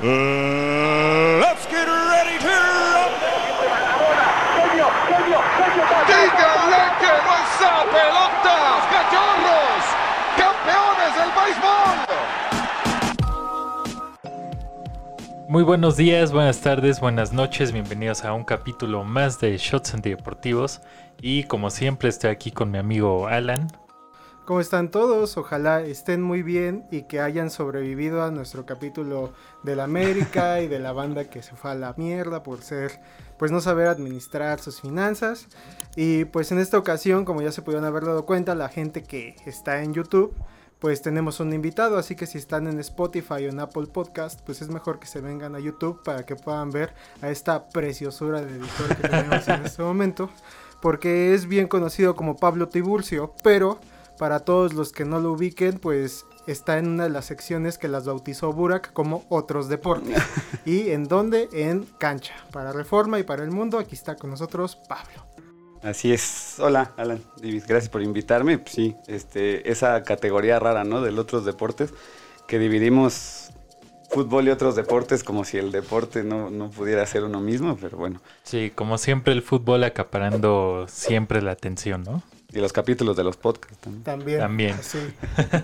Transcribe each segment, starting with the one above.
Let's get ready to ¡Díganle que no es pelotas, cachorros! ¡Campeones del béisbol! Muy buenos días, buenas tardes, buenas noches, bienvenidos a un capítulo más de Shots Deportivos y como siempre estoy aquí con mi amigo Alan. ¿Cómo están todos? Ojalá estén muy bien y que hayan sobrevivido a nuestro capítulo de la América y de la banda que se fue a la mierda por ser, pues no saber administrar sus finanzas. Y pues en esta ocasión, como ya se pudieron haber dado cuenta, la gente que está en YouTube, pues tenemos un invitado, así que si están en Spotify o en Apple Podcast, pues es mejor que se vengan a YouTube para que puedan ver a esta preciosura de editor que tenemos en este momento, porque es bien conocido como Pablo Tiburcio, pero para todos los que no lo ubiquen, pues está en una de las secciones que las bautizó Burak como otros deportes. ¿Y en dónde? En cancha. Para Reforma y para el mundo, aquí está con nosotros Pablo. Así es. Hola, Alan. Gracias por invitarme. Pues sí, este, esa categoría rara, ¿no? Del otros deportes, que dividimos fútbol y otros deportes como si el deporte no, no pudiera ser uno mismo, pero bueno. Sí, como siempre el fútbol acaparando siempre la atención, ¿no? Y los capítulos de los podcasts también. También. Sí.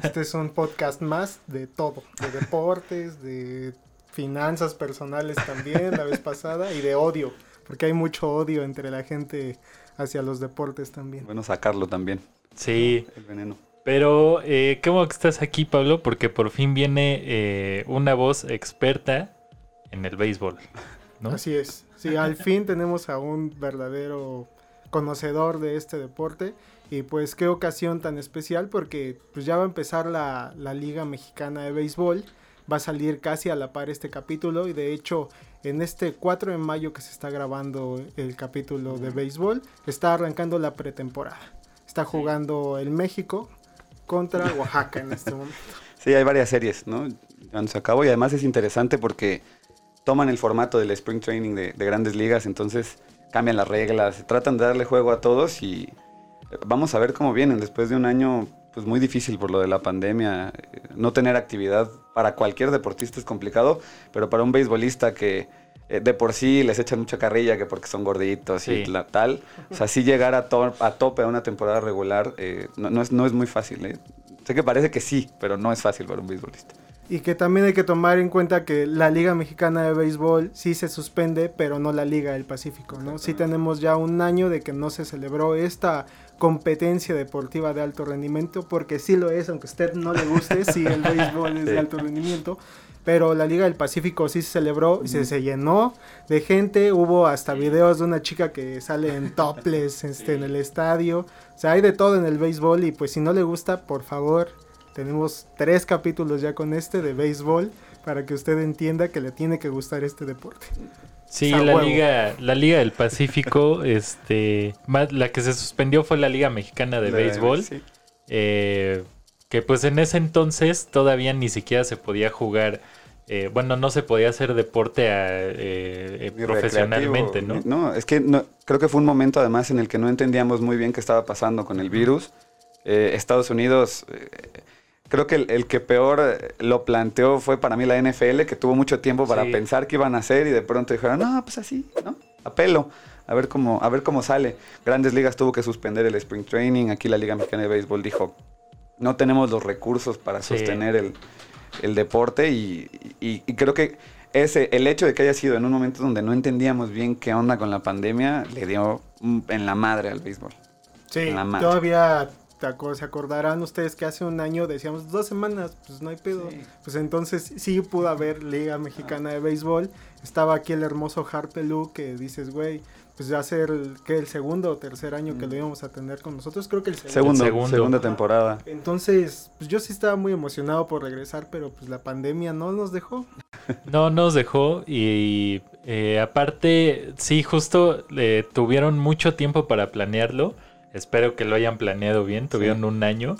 Este es un podcast más de todo, de deportes, de finanzas personales también la vez pasada y de odio, porque hay mucho odio entre la gente hacia los deportes también. Bueno, sacarlo también. Sí. El veneno. Pero eh, qué bueno que estás aquí, Pablo, porque por fin viene eh, una voz experta en el béisbol. ¿no? Así es. Sí, al fin tenemos a un verdadero conocedor de este deporte y pues qué ocasión tan especial porque pues ya va a empezar la, la, Liga Mexicana de Béisbol. Va a salir casi a la par este capítulo y de hecho en este 4 de mayo que se está grabando el capítulo de béisbol está arrancando la pretemporada. Está jugando el México contra Oaxaca en este momento. Sí, hay varias series, ¿no? Se acabó y además es interesante porque toman el formato del Spring Training de, de grandes ligas, entonces cambian las reglas, tratan de darle juego a todos y vamos a ver cómo vienen después de un año pues muy difícil por lo de la pandemia. No tener actividad para cualquier deportista es complicado, pero para un beisbolista que eh, de por sí les echan mucha carrilla que porque son gorditos sí. y la, tal, o sea, sí llegar a, to a tope a una temporada regular eh, no, no, es, no es muy fácil. ¿eh? Sé que parece que sí, pero no es fácil para un beisbolista. Y que también hay que tomar en cuenta que la Liga Mexicana de Béisbol sí se suspende, pero no la Liga del Pacífico, ¿no? Sí tenemos ya un año de que no se celebró esta competencia deportiva de alto rendimiento, porque sí lo es, aunque a usted no le guste, sí el béisbol es de alto rendimiento, pero la Liga del Pacífico sí se celebró, y se, se llenó de gente, hubo hasta videos de una chica que sale en topless este, en el estadio, o sea, hay de todo en el béisbol y pues si no le gusta, por favor, tenemos tres capítulos ya con este de béisbol para que usted entienda que le tiene que gustar este deporte. Sí, la huevo. liga, la liga del Pacífico, este, más, la que se suspendió fue la Liga Mexicana de, Béisbol, sí. eh, que pues en ese entonces todavía ni siquiera se podía jugar, eh, bueno, no se podía hacer deporte a, eh, profesionalmente, ¿no? No, es que no, creo que fue un momento además en el que no entendíamos muy bien qué estaba pasando con el virus. Eh, Estados Unidos creo que el, el, que peor lo planteó fue para mí la NFL, que tuvo mucho tiempo para sí. pensar qué iban a hacer y de pronto dijeron, no, pues así, ¿no? A pelo, a ver cómo, a ver cómo sale. Grandes ligas tuvo que suspender el Spring Training, aquí la Liga Mexicana de Béisbol dijo, no tenemos los recursos para sí. sostener el, el deporte y, y, y, creo que ese, el hecho de que haya sido en un momento donde no entendíamos bien qué onda con la pandemia, le dio en la madre al béisbol. Sí, todavía se acordarán ustedes que hace un año decíamos dos semanas, pues no hay pedo. Sí. Pues entonces sí pudo haber Liga Mexicana de Béisbol. Estaba aquí el hermoso Harpelú que dices, güey, pues va a ser el, que el segundo o tercer año que lo íbamos a tener con nosotros. Creo que el segundo. Segundo, segundo. segunda temporada. Entonces, pues yo sí estaba muy emocionado por regresar, pero pues la pandemia no nos dejó. No nos dejó y eh, aparte, sí, justo eh, tuvieron mucho tiempo para planearlo Espero que lo hayan planeado bien, tuvieron sí. un año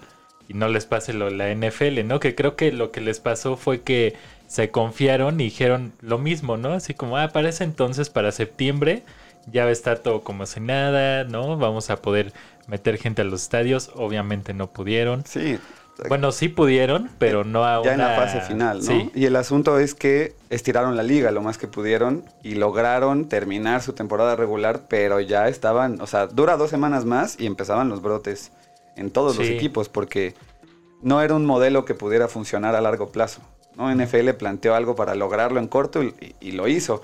y no les pase lo la NFL, ¿no? Que creo que lo que les pasó fue que se confiaron y dijeron lo mismo, ¿no? Así como, ah, para ese entonces, para septiembre, ya va a estar todo como si nada, ¿no? Vamos a poder meter gente a los estadios, obviamente no pudieron. Sí, Bueno, sí pudieron, pero no a ya en la fase final, ¿no? Sí, Y el asunto es que estiraron la liga lo más que pudieron y lograron terminar su temporada regular, pero ya estaban, o sea, dura dos semanas más y empezaban los brotes en todos los equipos porque no era un modelo que pudiera funcionar a largo plazo. ¿no? NFL planteó algo para lograrlo en corto y, y- y lo hizo.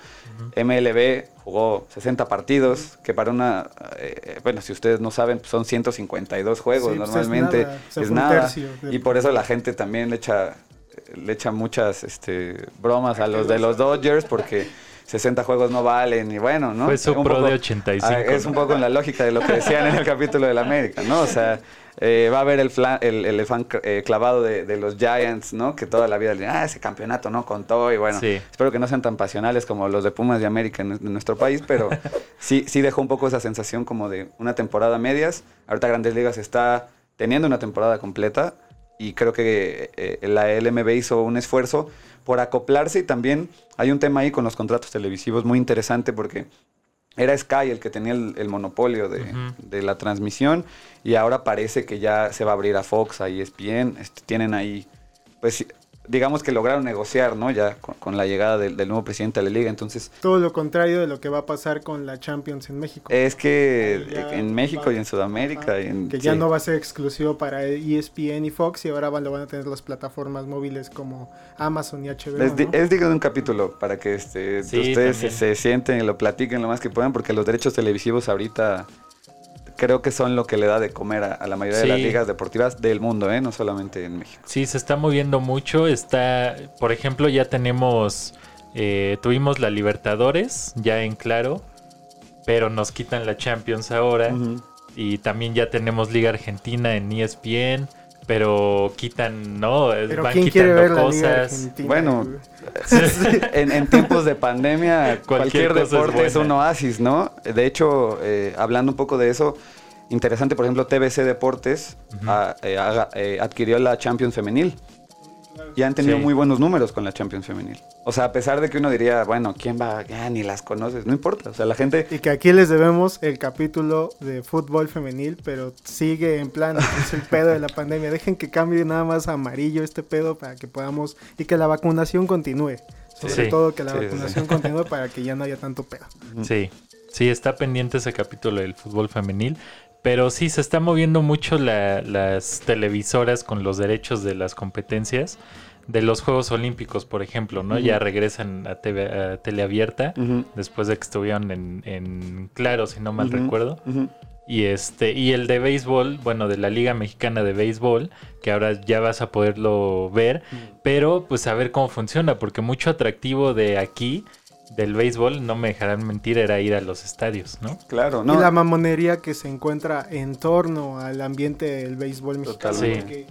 MLB jugó 60 partidos, que para una, eh, bueno, si ustedes no saben, pues son 152 juegos Sí, pues es normalmente. nada, es nada. Y por eso la gente también le echa, le echa muchas este, bromas a los de los Dodgers porque 60 juegos no valen y bueno, ¿no? Fue su Un pro poco- de 85, Ah, es ¿no? un poco en la lógica de lo que decían en el capítulo del América, ¿no? O sea, eh, va a haber el, fla- el, el elefán eh, clavado de, de los Giants, ¿no? Que toda la vida le dicen, ah, ese campeonato no contó y bueno, Sí. espero que no sean tan pasionales como los de Pumas de América en, en nuestro país, pero sí, sí dejó un poco esa sensación como de una temporada medias. Ahorita Grandes Ligas está teniendo una temporada completa y creo que eh, la LMB hizo un esfuerzo por acoplarse y también hay un tema ahí con los contratos televisivos muy interesante porque era Sky el que tenía el, el monopolio de, de la transmisión y ahora parece que ya se va a abrir a Fox, a E ESPN, este, tienen ahí, pues digamos que lograron negociar, ¿no? Ya con, con la llegada del, del nuevo presidente de la liga, entonces Todo lo contrario de lo que va a pasar con la Champions en México. es que ya en México va- y en Sudamérica, Ajá, y en- que ya sí. no va a ser exclusivo para ESPN y Fox y ahora van, lo van a tener las plataformas móviles como Amazon y HBO. Di- ¿no? Es digno de un capítulo para que este, Sí, ustedes se sienten y lo platiquen lo más que puedan, porque los derechos televisivos ahorita creo que son lo que le da de comer a, a la mayoría de las ligas deportivas del mundo, ¿eh? no solamente en México. Sí, se está moviendo mucho. Está, por ejemplo, ya tenemos, eh, tuvimos la Libertadores ya en claro, pero nos quitan la Champions ahora. Y también ya tenemos Liga Argentina en ESPN, pero quitan, ¿no? Pero Van ¿quién quiere quitando ver cosas. Bueno, en, en tiempos de pandemia, Cualquier cualquier, cosa es deporte es, un oasis, ¿no? De hecho, eh, hablando un poco de eso, interesante, por ejemplo, TBC Deportes ah, eh, eh, adquirió la Champions Femenil. Y han tenido Sí. muy buenos números con la Champions Femenil. O sea, a pesar de que uno diría, bueno, ¿quién va? Ya ni las conoces. No importa. O sea, la gente... Y que aquí les debemos el capítulo de fútbol femenil, pero sigue en plan, es el pedo de la pandemia. Dejen que cambie nada más a amarillo este pedo para que podamos y que la vacunación continúe. Sobre Sí. todo que la Sí, sí, vacunación continúe para que ya no haya tanto pedo. Sí, sí, está pendiente ese capítulo del fútbol femenil. Pero sí, se está moviendo mucho la- las televisoras con los derechos de las competencias. De los Juegos Olímpicos, por ejemplo, ¿no? Ya regresan a, TV, a teleabierta Ujú, después de que estuvieron en, en Claro, si no mal recuerdo. Y este, y el de béisbol, bueno, de la Liga Mexicana de Béisbol, que ahora ya vas a poderlo ver, pero pues a ver cómo funciona, porque mucho atractivo de aquí, del béisbol, no me dejarán mentir, era ir a los estadios, ¿no? Claro, Y ¿no? la mamonería que se encuentra en torno al ambiente del béisbol mexicano. Totalmente. porque,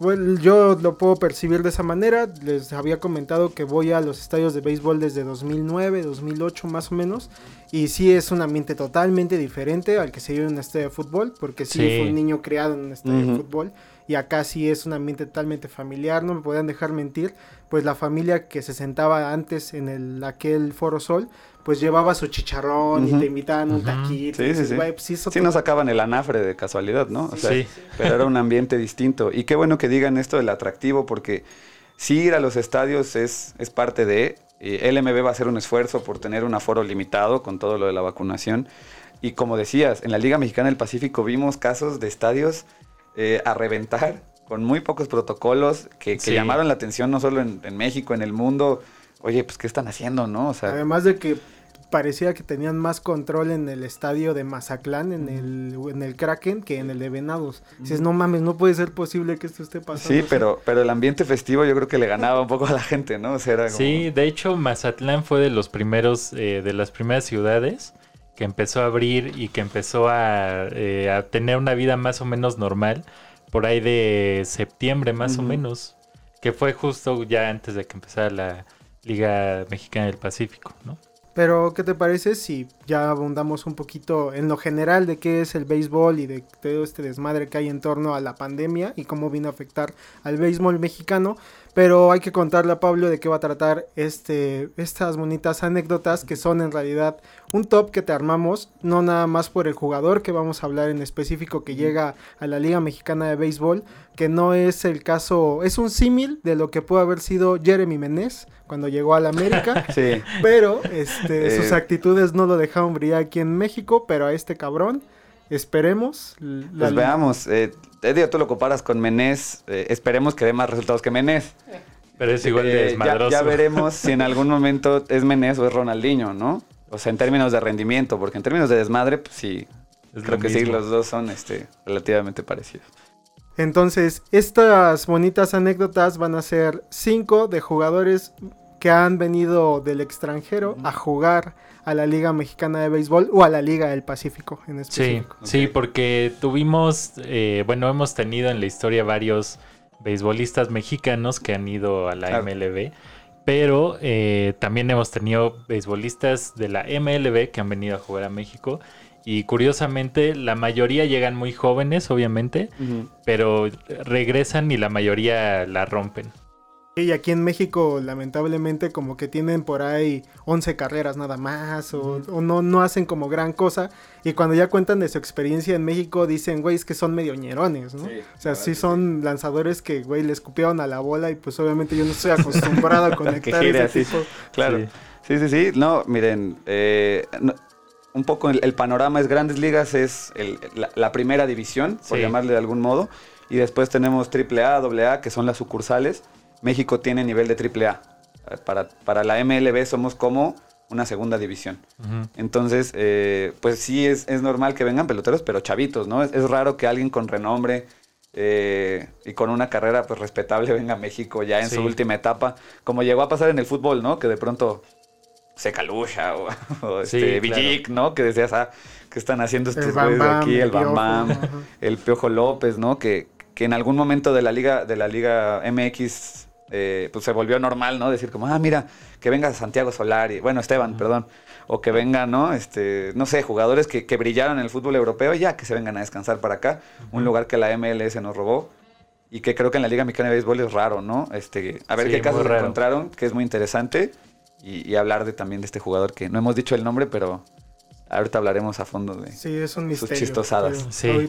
bueno, yo lo puedo percibir de esa manera. Les había comentado que voy a los estadios de béisbol desde 2009, 2008 más o menos. Y sí es un ambiente totalmente diferente al que se vive en un estadio de fútbol. Porque sí, Sí. fue un niño criado en un estadio de Ujú. fútbol. Y acá sí es un ambiente totalmente familiar. No me podían dejar mentir. Pues la familia que se sentaba antes en el, aquel Foro Sol. Pues llevaba su chicharrón y te invitaban un taquito. Sí, y sí, dices, sí. "Güey, pues sí, eso Sí te- nos sacaban el anafre de casualidad, ¿no? O sea, Sí. pero era un ambiente distinto. Y qué bueno que digan esto del atractivo, porque sí ir a los estadios es, es parte de... eh, LMB va a hacer un esfuerzo por tener un aforo limitado con todo lo de la vacunación. Y como decías, en la Liga Mexicana del Pacífico vimos casos de estadios eh, a reventar, con muy pocos protocolos, que, que Sí. llamaron la atención no solo en, en México, en el mundo. Oye, pues, ¿qué están haciendo, no? O sea, Además de que parecía que tenían más control en el estadio de Mazatlán, en el, en el Kraken, que en el de Venados. Dices, no mames, no puede ser posible que esto esté pasando. Sí, pero, pero el ambiente festivo yo creo que le ganaba un poco a la gente, ¿no? O sea, era como- Sí, de hecho Mazatlán fue de los primeros, eh, de las primeras ciudades que empezó a abrir y que empezó a, eh, a tener una vida más o menos normal por ahí de septiembre más o menos, que fue justo ya antes de que empezara la Liga Mexicana del Pacífico, ¿no? Pero, ¿qué te parece si ya abundamos un poquito en lo general de qué es el béisbol y de todo este desmadre que hay en torno a la pandemia y cómo vino a afectar al béisbol mexicano? Pero hay que contarle a Pablo de qué va a tratar este, estas bonitas anécdotas que son en realidad un top que te armamos, no nada más por el jugador que vamos a hablar en específico que llega a la Liga Mexicana de Béisbol, que no es el caso, es un símil de lo que pudo haber sido Jeremy Menez cuando llegó a la América, Sí. pero este, sus Eh. actitudes no lo dejaron brillar aquí en México, pero a este cabrón, esperemos. la- Pues veamos. Eh, Eddie, tú lo comparas con Menés. eh, esperemos que dé más resultados que Menés. Pero es igual de Eh, ya, desmadroso. ya veremos si en algún momento es Menés o es Ronaldinho, ¿no? O sea, en términos de rendimiento, porque en términos de desmadre, pues sí. Es creo que sí, los dos son este, relativamente parecidos. Entonces, estas bonitas anécdotas van a ser cinco de jugadores que han venido del extranjero a jugar a la Liga Mexicana de Béisbol o a la Liga del Pacífico en Sí, específico. sí, Ok. porque tuvimos, eh, bueno, hemos tenido en la historia varios beisbolistas mexicanos que han ido a la Claro. MLB, pero eh, también hemos tenido beisbolistas de la MLB que han venido a jugar a México y curiosamente la mayoría llegan muy jóvenes, obviamente, pero regresan y la mayoría la rompen. Y aquí en México, lamentablemente, como que tienen por ahí 11 carreras nada más, o, o no, no hacen como gran cosa. Y cuando ya cuentan de su experiencia en México, dicen, güey, es que son medio ñerones, ¿no? Sí, o sea, sí son lanzadores que, güey, le escupieron a la bola y pues obviamente yo no estoy acostumbrado a conectar gire ese así. tipo. Claro. Sí. Sí, sí, sí. No, miren, eh, no- un poco el, el panorama es Grandes Ligas, es el- la, la primera división, por Sí. llamarle de algún modo. Y después tenemos AAA, AA, que son las sucursales. México tiene nivel de AAA. Para, para la MLB somos como una segunda división. Entonces, eh, pues sí, es, es normal que vengan peloteros, pero chavitos, ¿no? Es, es raro que alguien con renombre eh, y con una carrera pues respetable venga a México ya en Sí. su última etapa, como llegó a pasar en el fútbol, ¿no? Que de pronto se calucha o, o Sí, este claro. Villic, ¿no? Que decías, ah, ¿qué están haciendo estos güeyes aquí? el Bam Bam, el Piojo López, ¿no? Que, que en algún momento de la liga, de la liga MX, eh, pues se volvió normal, ¿no? Decir como, ah, mira, que venga Santiago Solari, bueno, Esteban, perdón, o que vengan, ¿no? Este, no sé, jugadores que, que brillaron en el fútbol europeo, ya que se vengan a descansar para acá, un lugar que la MLS nos robó y que creo que en la Liga Mexicana de Béisbol es raro, ¿no? Este, a ver Sí, qué casos raro. encontraron, que es muy interesante, y, y hablar de, también de este jugador que no hemos dicho el nombre, pero ahorita hablaremos a fondo de... Sí, es un Sus chistosadas. Sí.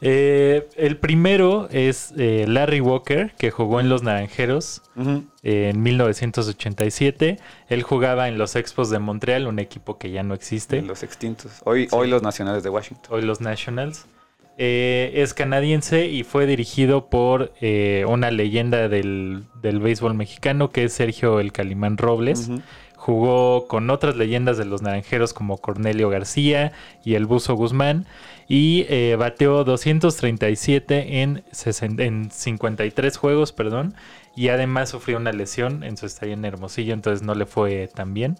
Eh, el primero es eh, Larry Walker, que jugó en los Naranjeros eh, en 1987. Él jugaba en los Expos de Montreal, un equipo que ya no existe. Los extintos. Hoy, Sí. hoy los nacionales de Washington. hoy los Nationals. Eh, es canadiense y fue dirigido por eh, una leyenda del, del béisbol mexicano que es Sergio El Calimán Robles. Jugó con otras leyendas de los naranjeros como Cornelio García y el Buzo Guzmán. Y eh, bateó 237 en, 60 en 53 juegos, perdón. Y además sufrió una lesión en su estadio en Hermosillo, entonces no le fue tan bien.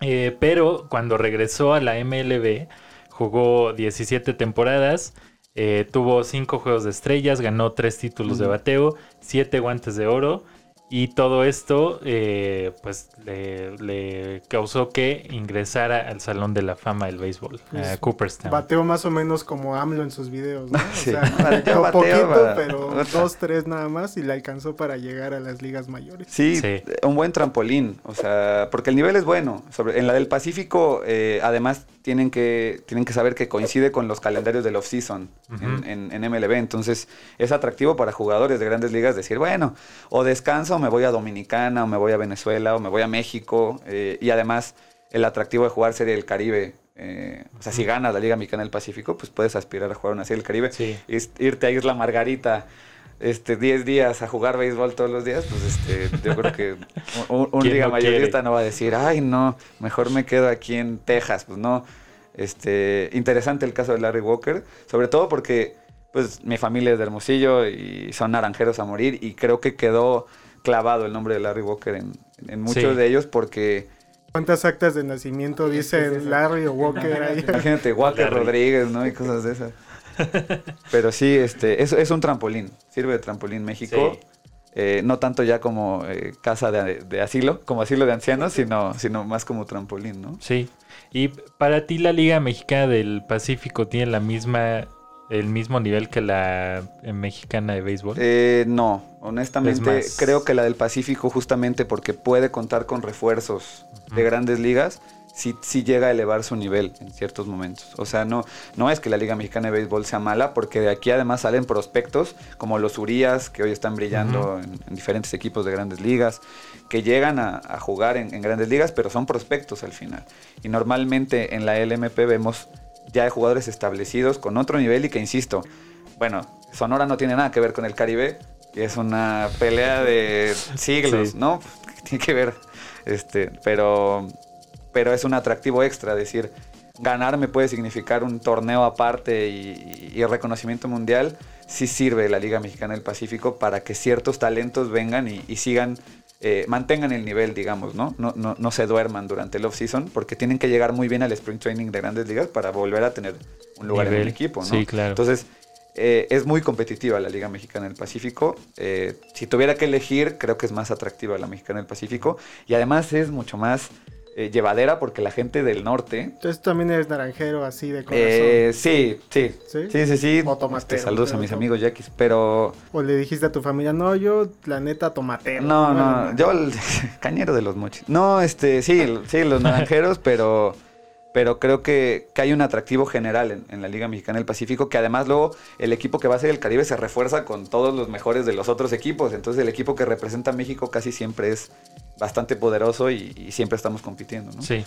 Eh, pero cuando regresó a la MLB, jugó 17 temporadas, eh, tuvo 5 juegos de estrellas, ganó 3 títulos de bateo, 7 guantes de oro. Y todo esto, eh, pues, le, le causó que ingresara al Salón de la Fama del Béisbol, Pues, a Cooperstown. Bateo más o menos como AMLO en sus videos, ¿no? O Sí. sea, Bateo, po- bateo, poquito, para- pero dos, tres nada más y le alcanzó para llegar a las ligas mayores. Sí, Sí. un buen trampolín, o sea, porque el nivel es bueno. Sobre, en la del Pacífico, eh, además, tienen que, tienen que saber que coincide con los calendarios del off-season en, en- en MLB. Entonces, es atractivo para jugadores de grandes ligas decir, bueno, o descanso, o me voy a Dominicana, o me voy a Venezuela, o me voy a México. eh, y además, el atractivo de jugar Serie del Caribe. eh, o sea, si ganas la Liga Mexicana del Pacífico, pues puedes aspirar a jugar una Serie del Caribe. Sí. irte a Isla Margarita este 10 días a jugar béisbol todos los días, pues este yo creo que un, un ¿Quién liga no mayorista quiere? no va a decir, "Ay, no, mejor me quedo aquí en Texas", pues no. Este, interesante el caso de Larry Walker, sobre todo porque pues mi familia es de Hermosillo y son naranjeros a morir y creo que quedó clavado el nombre de Larry Walker en, en muchos Sí. de ellos porque ¿Cuántas actas de nacimiento dicen Larry o Walker? Imagínate, Walker Larry. Rodríguez, ¿no? Y cosas de esas. Pero sí, este, es, es un trampolín. Sirve de trampolín México. Sí. Eh, no tanto ya como eh, casa de, de asilo, como asilo de ancianos, sino, sino más como trampolín, ¿no? Sí. Y para ti la Liga Mexicana del Pacífico tiene la misma el mismo nivel que la eh, mexicana de béisbol? Eh, no, honestamente más- creo que la del Pacífico justamente porque puede contar con refuerzos de grandes ligas, sí, sí llega a elevar su nivel en ciertos momentos. O sea, no, no es que la Liga Mexicana de Béisbol sea mala, porque de aquí además salen prospectos como los Urias, que hoy están brillando en, en diferentes equipos de grandes ligas, que llegan a, a jugar en, en grandes ligas, pero son prospectos al final. Y normalmente en la LMP vemos ya de jugadores establecidos con otro nivel y que, insisto, bueno, Sonora no tiene nada que ver con el Caribe, y es una pelea de siglos, Sí. ¿no? Tiene que ver, este, pero, pero es un atractivo extra, decir, ganar me puede significar un torneo aparte y, y reconocimiento mundial, sí sirve la Liga Mexicana del Pacífico para que ciertos talentos vengan y, y sigan, eh, mantengan el nivel, digamos, ¿no? No, no, no se duerman durante el off-season porque tienen que llegar muy bien al Spring Training de grandes ligas para volver a tener un lugar en el equipo, ¿no? Sí, claro. Entonces, eh, es muy competitiva la Liga Mexicana del Pacífico. Eh, si tuviera que elegir, creo que es más atractiva la Mexicana del Pacífico. Y además es mucho más eh, llevadera porque la gente del norte... Entonces también eres naranjero así de corazón. eh, sí, sí, ¿Sí? sí, sí, sí. O tomatero, Este, saludos a mis amigos yaquis, pero O le dijiste a tu familia, no, yo la neta tomatero. no, no, madre. yo el cañero de los mochis. No, este, sí, sí, los naranjeros, pero, pero creo que, que hay un atractivo general en, en la Liga Mexicana del Pacífico, que además luego el equipo que va a ser el Caribe se refuerza con todos los mejores de los otros equipos. Entonces el equipo que representa a México casi siempre es bastante poderoso y, y siempre estamos compitiendo, ¿no? Sí.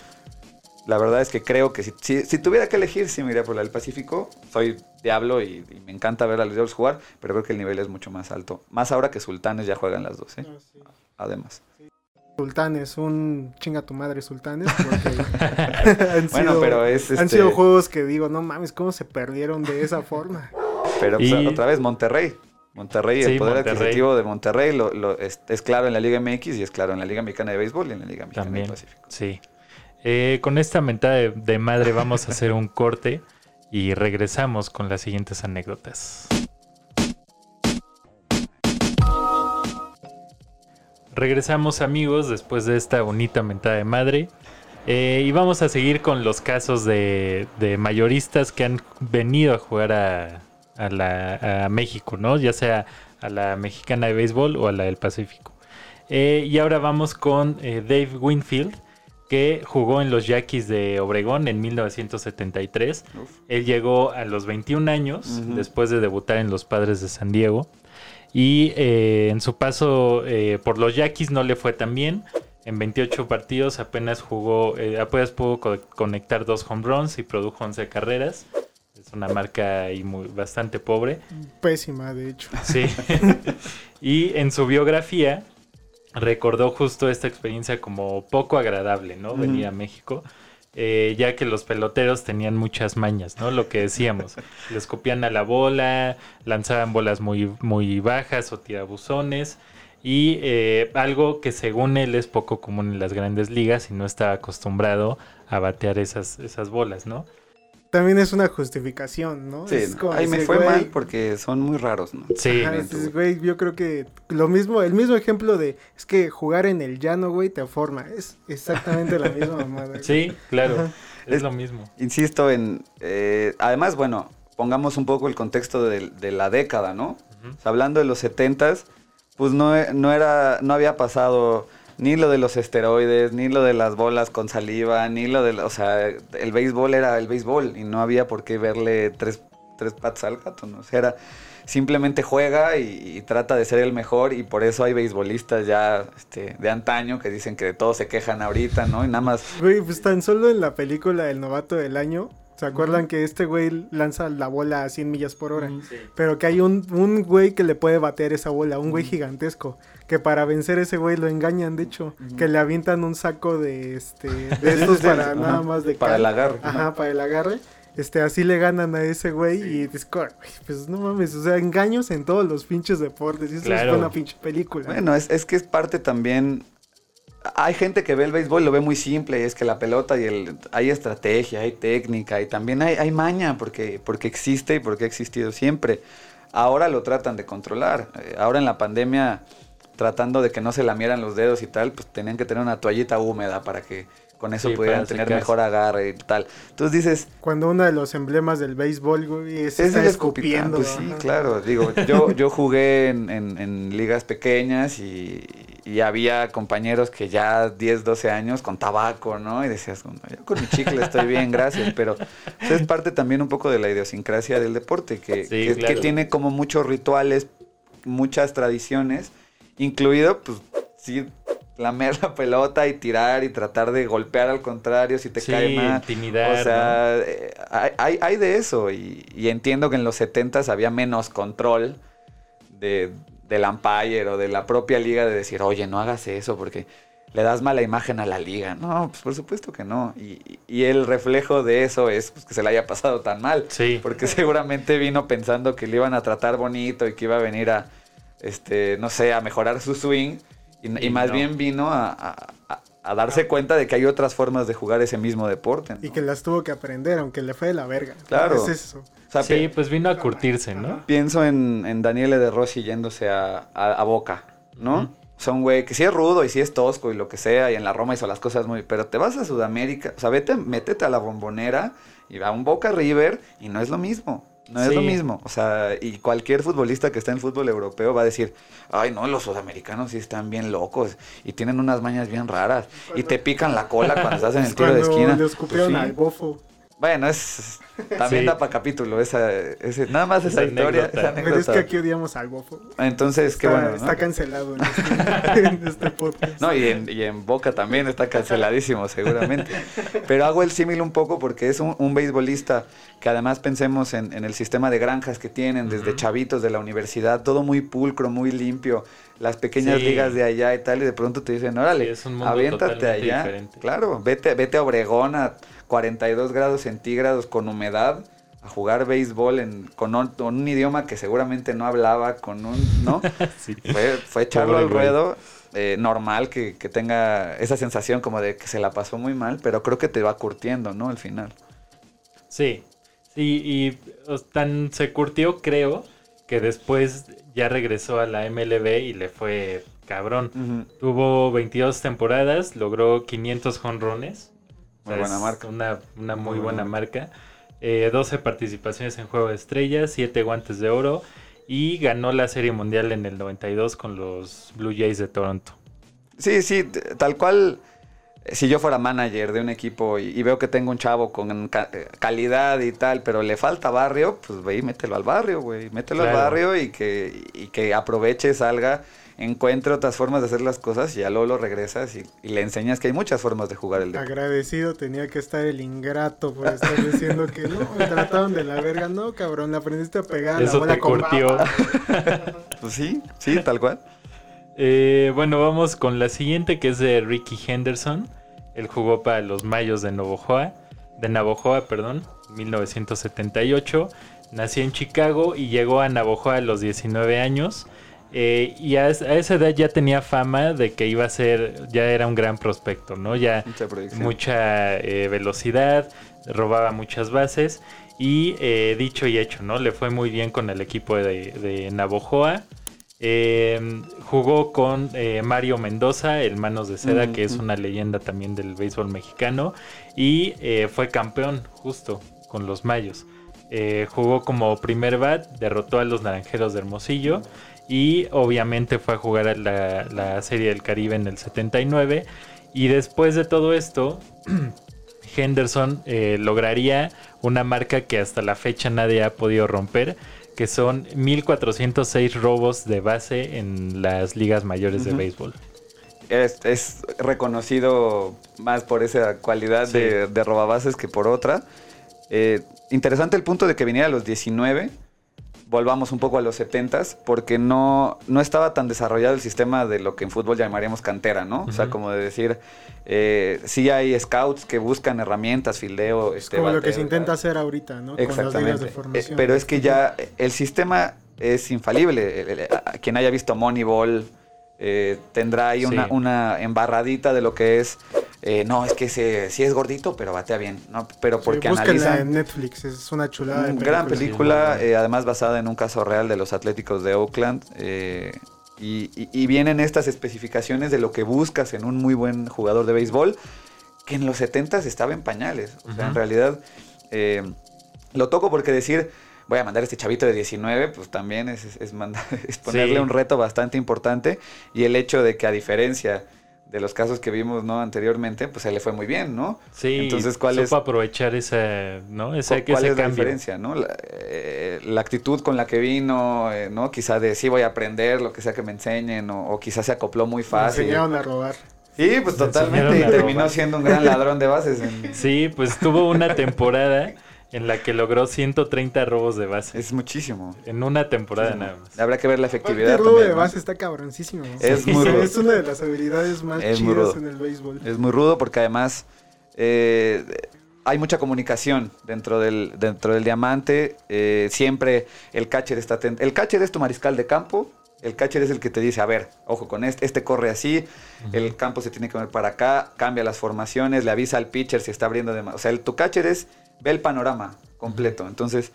La verdad es que creo que si, si- si tuviera que elegir, sí me iría por la del Pacífico. Soy Diablo y, y me encanta ver a los Diablos jugar, pero creo que el nivel es mucho más alto. Más ahora que Sultanes ya juegan las dos, ¿eh? Ah, sí. Además. Sultanes, un chinga tu madre Sultanes. Porque han Bueno, sido- pero es, Han este- sido juegos que digo, no mames, ¿cómo se perdieron de esa forma? Pero pues, Y- otra vez Monterrey. Monterrey, Sí, el poder Monterrey. adquisitivo de Monterrey lo, lo- es, es claro en la Liga MX y es claro en la Liga Mexicana de Béisbol y en la Liga Mexicana También. del Pacífico. Sí. Eh, con esta mentada de, de madre vamos a hacer un corte y regresamos con las siguientes anécdotas. Regresamos amigos después de esta bonita mentada de madre. Eh, y vamos a seguir con los casos de, de mayoristas que han venido a jugar a, a la- a México, ¿no? Ya sea a la mexicana de béisbol o a la del Pacífico. Eh, y ahora vamos con eh, Dave Winfield, que jugó en los Yaquis de Obregón en 1973. Uf. Él llegó a los 21 años después de debutar en los Padres de San Diego. Y eh, en su paso por los Yaquis no le fue tan bien. En 28 partidos apenas jugó, apenas pudo co- conectar dos home runs y produjo 11 carreras. Una marca ahí muy, bastante pobre. Pésima, de hecho. Sí. y en su biografía recordó justo esta experiencia como poco agradable, ¿no? Venir a México. eh, ya que los peloteros tenían muchas mañas, ¿no? Lo que decíamos. Les copian a la bola, lanzaban bolas muy, muy bajas o tirabuzones. Y eh, algo que según él es poco común en las grandes ligas y no estaba acostumbrado a batear esas, esas bolas, ¿no? También es una justificación, ¿no? Sí, Es como ahí me fue güey, mal porque son muy raros, ¿no? Sí, Ajá, sí, güey. yo creo que lo mismo, el mismo ejemplo de es que jugar en el llano, güey, te forma. Es exactamente la misma mamada. sí, claro. Ajá. Es Es- lo mismo. Insisto en... eh, además, bueno, pongamos un poco el contexto de, de la década, ¿no? Ujú. O sea, hablando de los 70s, pues no, no, era, no había pasado ni lo de los esteroides, ni lo de las bolas con saliva, ni lo de... O sea, el béisbol era el béisbol y no había por qué verle tres, tres patas al gato, ¿no? O sea, era... Simplemente juega y, y trata de ser el mejor y por eso hay beisbolistas ya este, de antaño que dicen que de todo se quejan ahorita, ¿no? Y nada más Güey, pues tan solo en la película El novato del año, ¿se acuerdan que este güey lanza la bola a 100 millas por hora? Pero que hay un, un güey que le puede batear esa bola, un güey gigantesco. Que para vencer ese güey lo engañan, de hecho. Que le avientan un saco de este de estos para Ajá, nada más de para el agarre. Ajá, para el agarre. Este, así le ganan a ese güey y Discord, pues no mames, o sea, engaños en todos los pinches deportes. Y eso Claro. es una pinche película. Bueno, es, es que es parte también. Hay gente que ve el béisbol y lo ve muy simple, y es que la pelota y el. Hay estrategia, hay técnica, y también hay, hay maña, porque, porque existe y porque ha existido siempre. Ahora lo tratan de controlar. Eh, Ahora en la pandemia, tratando de que no se lamieran los dedos y tal, pues tenían que tener una toallita húmeda para que con eso Sí, pudieran tener secarse. mejor agarre y tal. Entonces dices, Cuando uno de los emblemas del béisbol, güey, es, es está el escupiendo. Pues sí, claro. Digo, yo, yo jugué en, en- en ligas pequeñas y, y había compañeros que ya 10, 12 años con tabaco, ¿no? Y decías, "Bueno, yo con mi chicle estoy bien, gracias. Pero pues, es parte también un poco de la idiosincrasia del deporte, que, Sí, que- claro. que tiene como muchos rituales, muchas tradiciones, incluido, pues, sí, lamer la pelota y tirar y tratar de golpear al contrario si te Sí, cae mal. intimidar, O sea, eh, hay, hay- hay de eso y, y entiendo que en los 70s había menos control de, del umpire o de la propia liga de decir, oye, no hagas eso porque le das mala imagen a la liga. No, pues por supuesto que no. Y, y el reflejo de eso es pues, que se le haya pasado tan mal. Sí. Porque seguramente vino pensando que le iban a tratar bonito y que iba a venir a, este, no sé, a mejorar su swing. Y, y Y más no. bien vino a, a- a- a darse cuenta de que hay otras formas de jugar ese mismo deporte. ¿no? Y que las tuvo que aprender, aunque le fue de la verga. Claro. Es eso. O sea, Sí, pues vino a curtirse, ¿no? pienso en, en Daniele De Rossi yéndose a, a- a Boca, ¿no? O sea, un güey que sí es rudo y sí es tosco y lo que sea, y en la Roma hizo las cosas muy... Pero te vas a Sudamérica, o sea, vete, métete a la bombonera y va a un Boca River y no es lo mismo. No es Sí. lo mismo. O sea, y cualquier futbolista que está en fútbol europeo va a decir, ay, no, los sudamericanos sí están bien locos y tienen unas mañas bien raras y te pican la cola cuando estás en el tiro de esquina. le escupieron Pues sí. al bofo. Bueno, es también Sí. da para capítulo esa, ese- nada más esa, Esa historia, anécdota. esa Pero es que aquí odiamos al bofo. Entonces, qué Está, bueno, ¿no? está cancelado en este, en este podcast. No, y en, y en Boca también está canceladísimo, seguramente. Pero hago el símil un poco porque es un, un beisbolista que además pensemos en, en el sistema de granjas que tienen desde chavitos de la universidad, todo muy pulcro, muy limpio, las pequeñas Sí. ligas de allá y tal, y de pronto te dicen, órale, Sí, es un mundo aviéntate allá. diferente. Claro, vete, vete a Obregón a 42 grados centígrados con humedad a jugar béisbol en, con, un, con un idioma que seguramente no hablaba, con un, ¿no? Sí. Fue, fue echarlo al ruedo. eh, normal que, que tenga esa sensación como de que se la pasó muy mal, pero creo que te va curtiendo, ¿no? Al final. Sí, sí, y tan se curtió, creo, que después ya regresó a la MLB y le fue cabrón. Tuvo 22 temporadas, logró 500 jonrones. Muy buena marca. Una, una muy, Muy buena buena. marca. Eh, 12 participaciones en Juego de Estrellas, 7 guantes de oro y ganó la Serie Mundial en el 92 con los Blue Jays de Toronto. Sí, sí, tal cual. eh, Si yo fuera manager de un equipo y, y veo que tengo un chavo con ca- eh, calidad y tal, pero le falta barrio, pues ve y mételo al barrio, güey. Mételo Claro. al barrio y que, y que aproveche, salga, encuentre otras formas de hacer las cosas y ya luego lo regresas y, y le enseñas que hay muchas formas de jugar el deporte. Agradecido tenía que estar el ingrato por estar diciendo que no, me trataron de la verga. No, cabrón, le aprendiste a pegar la Eso bola te con curtió. Pues sí, sí, tal cual. Eh, bueno, vamos con la siguiente que es de Ricky Henderson. Él jugó para los Mayos de Navojoa, de Navojoa, perdón, 1978. Nació en Chicago y llegó a Navojoa a los 19 años. Eh, y a, es- a esa edad ya tenía fama de que iba a ser, ya era un gran prospecto, ¿no? Ya Mucha eh, velocidad, robaba muchas bases y eh, dicho y hecho, ¿no? Le fue muy bien con el equipo de, de Navojoa. Eh, jugó con eh, Mario Mendoza, el Manos de Seda, Mm, que es mm. una leyenda también del béisbol mexicano, y eh, fue campeón justo con los Mayos. Jugó como primer bat, derrotó a los Naranjeros de Hermosillo y obviamente fue a jugar a la, la Serie del Caribe en el 79. Y después de todo esto, Henderson eh, lograría una marca que hasta la fecha nadie ha podido romper, que son 1406 robos de base en las ligas mayores de béisbol. es, es reconocido más por esa cualidad Sí. de, de robabases que por otra. Eh, interesante el punto de que viniera a los 19. Volvamos un poco a los 70s, porque no, no estaba tan desarrollado el sistema de lo que en fútbol llamaríamos cantera, ¿no? O sea, como de decir, eh, sí hay scouts que buscan herramientas, fildeo, Es este, como lo que se intenta hacer ahorita, ¿no? Con las ligas Exactamente. de Eh, formación. pero es que ya el sistema es infalible. El- el- a- Quien haya visto Moneyball eh, tendrá ahí una, una embarradita de lo que es. Eh, no, es que ese, sí es gordito, pero batea bien. ¿no? Pero Sí, porque búsquenla analiza. en Netflix, es una chulada de Gran película. Sí, eh, además basada en un caso real de los Atléticos de Oakland. eh, Y, y- y vienen estas especificaciones de lo que buscas en un muy buen jugador de béisbol, que en los 70 estaba en pañales. O sea, en realidad, eh, lo toco porque decir, voy a mandar a este chavito de 19, pues también es, es- es mandar- es ponerle Sí. un reto bastante importante. Y el hecho de que a diferencia de los casos que vimos ¿no? anteriormente, pues se le fue muy bien, ¿no? Sí, Entonces, ¿cuál supo es- aprovechar esa, ¿no? Ese, ¿Cuál ese es la cambio. diferencia, no? La, eh, la actitud con la que vino, eh, ¿no? Quizá de sí voy a aprender lo que sea que me enseñen, o, o quizá se acopló muy Me fácil. enseñaron a robar. Sí, pues Me totalmente. Y terminó siendo un gran ladrón de bases. en- Sí, pues tuvo una temporada en la que logró 130 robos de base. Es muchísimo. En una temporada nada más. Habrá que ver la efectividad. el robo también, de ¿no? base está cabroncísimo. Es Sí, muy rudo. Es una de las habilidades más Es chidas rudo. en el béisbol. Es muy rudo porque además eh, hay mucha comunicación dentro del, dentro del diamante. eh, siempre el catcher está atento. El catcher es tu mariscal de campo. El catcher es el que te dice, a ver, ojo con este, este corre así, el campo se tiene que mover para acá, cambia las formaciones, le avisa al pitcher si está abriendo de más. O sea, el, tu catcher es, ve el panorama completo. Entonces,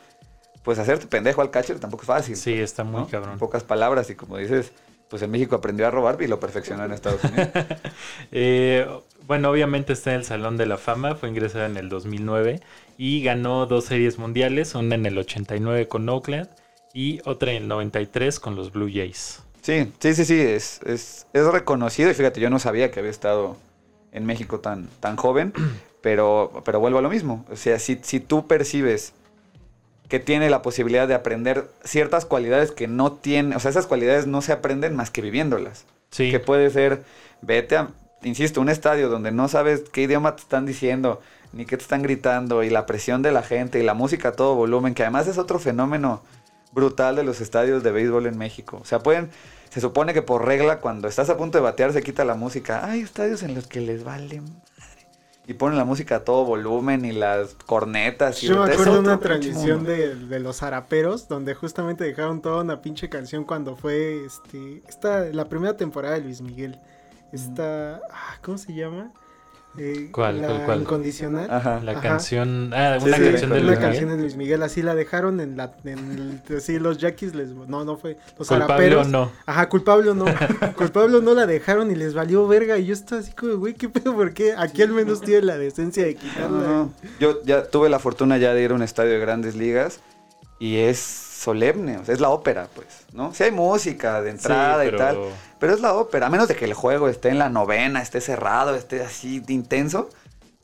pues hacerte pendejo al catcher tampoco es fácil. Sí, está muy ¿no? cabrón. En pocas palabras, y como dices, pues en México aprendió a robar y lo perfeccionó en Estados Unidos. Eh, bueno, obviamente está en el Salón de la Fama, fue ingresado en el 2009 y ganó dos series mundiales, una en el 89 con Oakland y otra en el 93 con los Blue Jays. Sí, sí, sí, sí, es, es, es reconocido y fíjate, yo no sabía que había estado en México tan, tan joven, pero, pero vuelvo a lo mismo. O sea, si, si tú percibes que tiene la posibilidad de aprender ciertas cualidades que no tiene, o sea, esas cualidades no se aprenden más que viviéndolas. Sí, Que puede ser, vete a, insisto, un estadio donde no sabes qué idioma te están diciendo, ni qué te están gritando, y la presión de la gente, y la música a todo volumen, que además es otro fenómeno brutal de los estadios de béisbol en México. O sea, pueden, se supone que por regla, cuando estás a punto de batear, se quita la música. Hay estadios en los que les vale madre. Y ponen la música a todo volumen y las cornetas. Y Yo me acuerdo de una transmisión de, de los zaraperos, donde justamente dejaron toda una pinche canción cuando fue este esta la primera temporada de Luis Miguel. Esta, ah, ¿cómo se llama? Eh, ¿Cuál, la cuál, cuál? Incondicional. Ajá. la Ajá. canción, ah, Sí, una sí, canción de Luis una canción Miguel. de Luis Miguel, así la dejaron en la, en el- así los yaquis les, no, no fue, los Culpable o no. Ajá, culpable o no, culpable o no la dejaron y les valió verga y yo estaba así como, güey, qué pedo, ¿por qué? Aquí al menos tiene la decencia de No, quitarla. no. Yo ya tuve la fortuna ya de ir a un estadio de grandes ligas y es solemne, o sea, es la ópera, pues, ¿no? Sí hay música de entrada Sí, y tal, pero es la ópera, a menos de que el juego esté en la novena, esté cerrado, esté así de intenso,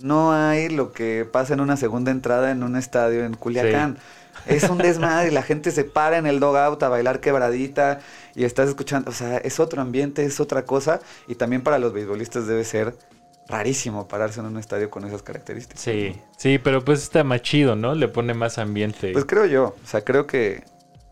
no hay lo que pasa en una segunda entrada en un estadio en Culiacán. Es un desmadre y la gente se para en el dogout a bailar quebradita y estás escuchando, o sea, es otro ambiente, es otra cosa y también para los beisbolistas debe ser rarísimo pararse en un estadio con esas características. Sí, sí, pero pues está más chido, ¿no? Le pone más ambiente. Pues creo yo, o sea, creo que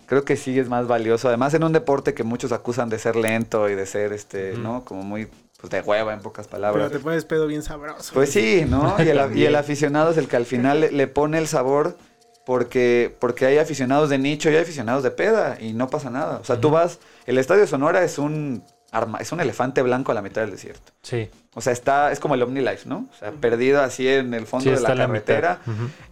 creo que sí es más valioso. Además, en un deporte que muchos acusan de ser lento y de ser, este. ¿no? Como muy, pues, de hueva en pocas Pero palabras. te pones pedo bien sabroso. Pues sí, ¿no? Y el, y el aficionado es el que al final le, le pone el sabor porque, porque hay aficionados de nicho y hay aficionados de peda y no pasa nada. O sea, tú vas, el Estadio Sonora es un arma, es un elefante blanco a la mitad del desierto. Sí, O sea, está, es como el OmniLife, ¿no? O sea, perdido así en el fondo sí de la carretera.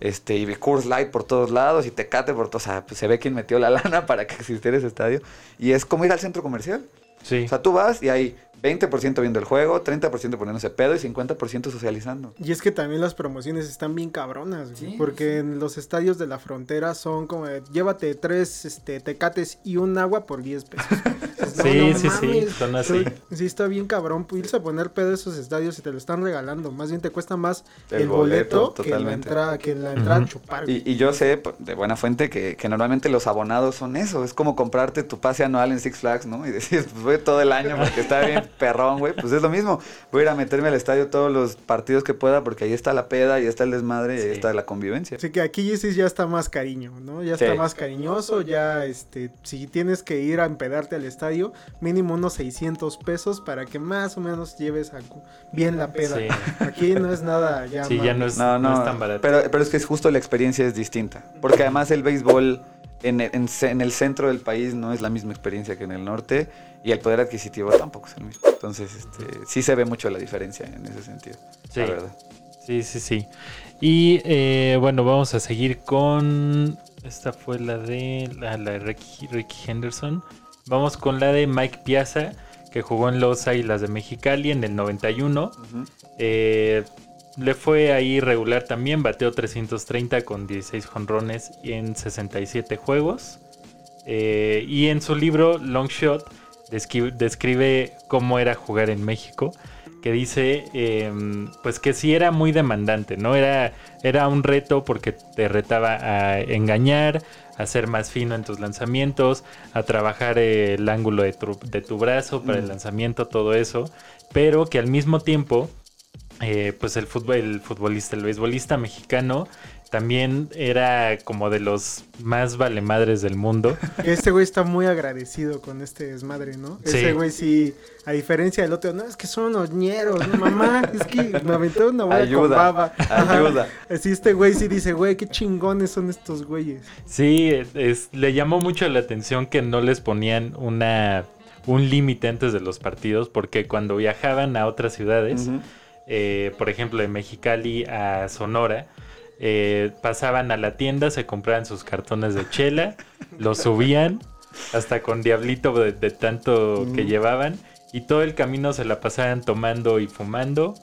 Este, y Coors Light por todos lados y Tecate por todos. O sea, pues se ve quién metió la lana para que existiera ese estadio. Y es como ir al centro comercial. Sí. O sea, tú vas y hay 20% viendo el juego, 30% poniéndose pedo y 50% socializando. Y es que también las promociones están bien cabronas, güey, Sí, porque en los estadios de la frontera son como de, llévate tres este, tecates y un agua por 10 pesos. No, Sí, no sí, sí, son así. Sí, está bien cabrón, pues, irse a poner pedo a esos estadios y te lo están regalando. Más bien te cuesta más El el, boleto, boleto, que la entrada, que la entrada chupar. Y, y yo sé p- de buena fuente que, que normalmente los abonados son eso. Es como comprarte tu pase anual en Six Flags, ¿no? Y decir, pues voy todo el año porque está bien perrón, güey. Pues es lo mismo. Voy a ir a meterme al estadio todos los partidos que pueda porque ahí está la peda, ahí está el desmadre y ahí está la convivencia. Así que aquí sí ya está más cariño, ¿no? Ya Sí. está más cariñoso, ya este, si tienes que ir a empedarte al estadio, mínimo unos 600 pesos para que más o menos lleves a bien la peda. Sí. Aquí no es nada ya. Sí, ya no es, No, no no, es tan barato. Pero, pero es que es justo la experiencia es distinta. Porque además el béisbol en el, en ce- en el centro del país no es la misma experiencia que en el norte y el poder adquisitivo tampoco es el mismo. Entonces, este, sí se ve mucho la diferencia en ese sentido. Sí. La verdad. Sí, sí, sí. Y eh, bueno, vamos a seguir con. Esta fue la de la, la de Ricky, Ricky Henderson. Vamos con la de Mike Piazza, que jugó en los Águilas de Mexicali en el 91. Eh, le fue ahí regular también, bateó 330 con 16 jonrones en 67 juegos. Eh, y en su libro Long Shot descri- describe cómo era jugar en México, que dice em, pues que sí era muy demandante, ¿no? Era, era un reto porque te retaba a engañar, a ser más fino en tus lanzamientos, a trabajar el ángulo de tu, de tu brazo para el lanzamiento, todo eso, pero que al mismo tiempo eh, pues el, fútbol, el futbolista, el beisbolista mexicano también era como de los más valemadres del mundo. Este güey está muy agradecido con este desmadre, ¿no? Sí. Ese güey sí, a diferencia del otro, no, es que son unos ñeros, no, mamá, es que me aventó una bola con Ayuda, baba. Ajá. ayuda. Así este güey sí dice, güey, qué chingones son estos güeyes. Sí, es- le llamó mucho la atención que no les ponían una un límite antes de los partidos, porque cuando viajaban a otras ciudades. Eh, por ejemplo de Mexicali a Sonora, eh, pasaban a la tienda, se compraban sus cartones de chela, los subían hasta con diablito de, de tanto que llevaban y todo el camino se la pasaban tomando y fumando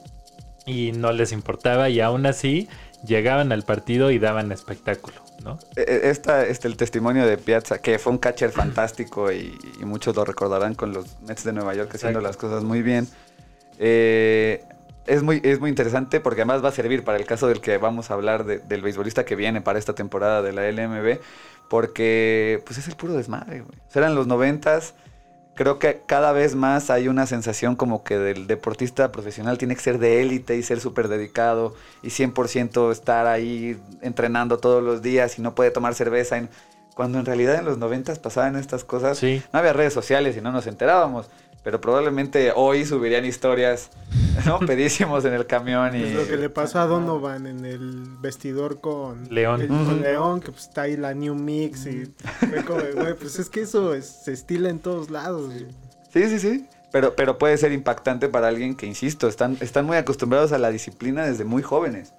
y no les importaba y aún así llegaban al partido y daban espectáculo, ¿no? Eh, eh, Esta, este, el testimonio de Piazza, que fue un catcher fantástico y, y muchos lo recordarán con los Mets de Nueva York haciendo Exacto. las cosas muy bien. Eh, es, muy, es muy interesante porque además va a servir para el caso del que vamos a hablar de- del beisbolista que viene para esta temporada de la LMB, porque pues es el puro desmadre, güey. O sea, eran los noventas. Creo que cada vez más hay una sensación como que del deportista profesional tiene que ser de élite y ser súper dedicado y 100% estar ahí entrenando todos los días y no puede tomar cerveza. en- Cuando en realidad en los noventas pasaban estas cosas. Sí. No había redes sociales y no nos enterábamos. Pero probablemente hoy subirían historias, ¿no? Pedísimos en el camión y... Es lo que le pasó a Donovan en el vestidor con León. el- con Ujú. León, que pues está ahí la New Mix y güey, pues es que eso es- se estila en todos lados. güey. Sí, sí, sí. Pero, pero puede ser impactante para alguien que, insisto, están, están muy acostumbrados a la disciplina desde muy jóvenes.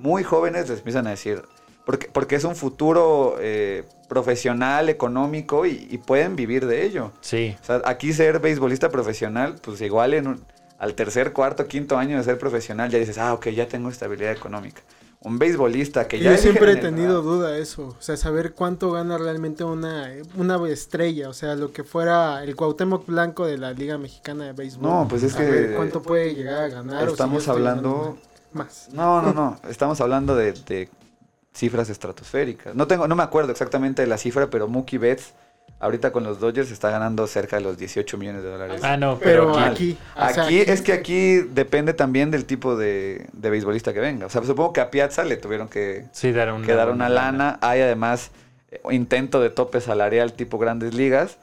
Muy jóvenes les empiezan a decir, porque, porque es un futuro eh, profesional, económico y, y pueden vivir de ello. Sí, O sea, aquí ser beisbolista profesional, pues igual en un- al tercer, cuarto, quinto año de ser profesional ya dices, ah, ok, ya tengo estabilidad económica. Un beisbolista que ya... Yo siempre he tenido duda eso, o sea, saber cuánto gana realmente una, una estrella, o sea, lo que fuera el Cuauhtémoc Blanco de la Liga Mexicana de Béisbol. No, pues es A que- ver cuánto puede llegar a ganar. o si Estamos hablando- más. No, no, no. Estamos hablando de, de cifras estratosféricas. No tengo, no me acuerdo exactamente de la cifra, pero Mookie Betts ahorita con los Dodgers está ganando cerca de los 18 millones de dólares. Ah, no, Pero aquí, o Aquí, es que aquí depende también del tipo de, de beisbolista que venga. O sea, supongo que a Piazza le tuvieron que, sí dar una, que dar una lana. Hay además eh, intento de tope salarial tipo grandes ligas.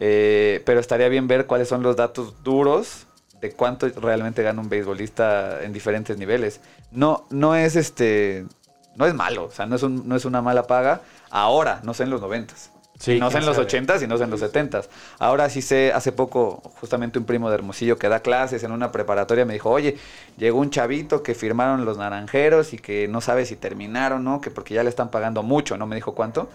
Eh, pero estaría bien ver cuáles son los datos duros de cuánto realmente gana un beisbolista en diferentes niveles. No, no es este. No es malo, o sea, no es, un- no es una mala paga. Ahora, no sé en los noventas. Sí, no sé en los sabe. 80s y no sé en los 70s. Ahora sí sé, hace poco, justamente un primo de Hermosillo que da clases en una preparatoria me dijo, oye, llegó un chavito que firmaron los naranjeros y que no sabe si terminaron, ¿no? Que porque ya le están pagando mucho, no me dijo cuánto.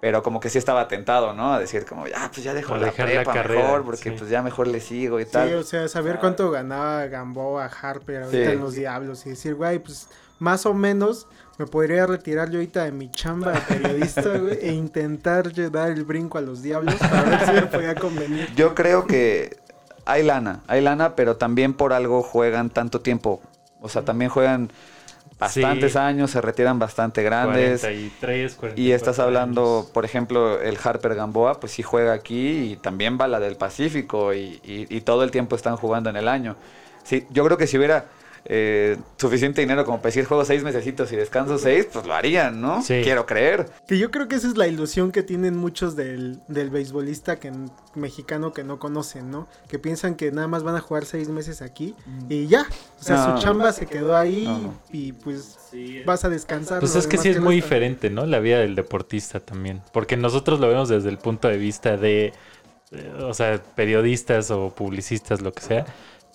Pero como que sí estaba tentado, ¿no? A decir como, ya, pues ya dejo la dejar la prepa carrera, mejor, porque sí. pues ya mejor le sigo y Sí, tal. o sea, saber cuánto ganaba Gamboa, Harper ahorita Sí. en los Diablos y decir, güey, pues más o menos me podría retirar yo ahorita de mi chamba de periodista, güey, e intentar yo dar el brinco a los Diablos para ver si me podía convenir. Yo creo que hay lana, hay lana, pero también por algo juegan tanto tiempo. O sea, también juegan bastantes Sí. años, se retiran bastante grandes. 43, 44 Y estás hablando, años. por ejemplo, el Harper Gamboa, pues sí juega aquí y también va la del Pacífico y, y- y todo el tiempo están jugando en el año. Sí, yo creo que si hubiera eh, suficiente dinero como para decir juego seis mesecitos y descanso seis, pues lo harían, ¿no? Sí. Quiero creer. Que yo creo que esa es la ilusión que tienen muchos del, del beisbolista que, mexicano que no conocen, ¿no? Que piensan que nada más van a jugar seis meses aquí y ya. O sea, No. su chamba se quedó ahí No. y pues vas a descansar. Pues es que sí es muy diferente, ¿no? La vida del deportista también. Porque nosotros lo vemos desde el punto de vista de, eh, o sea, periodistas o publicistas, lo que sea.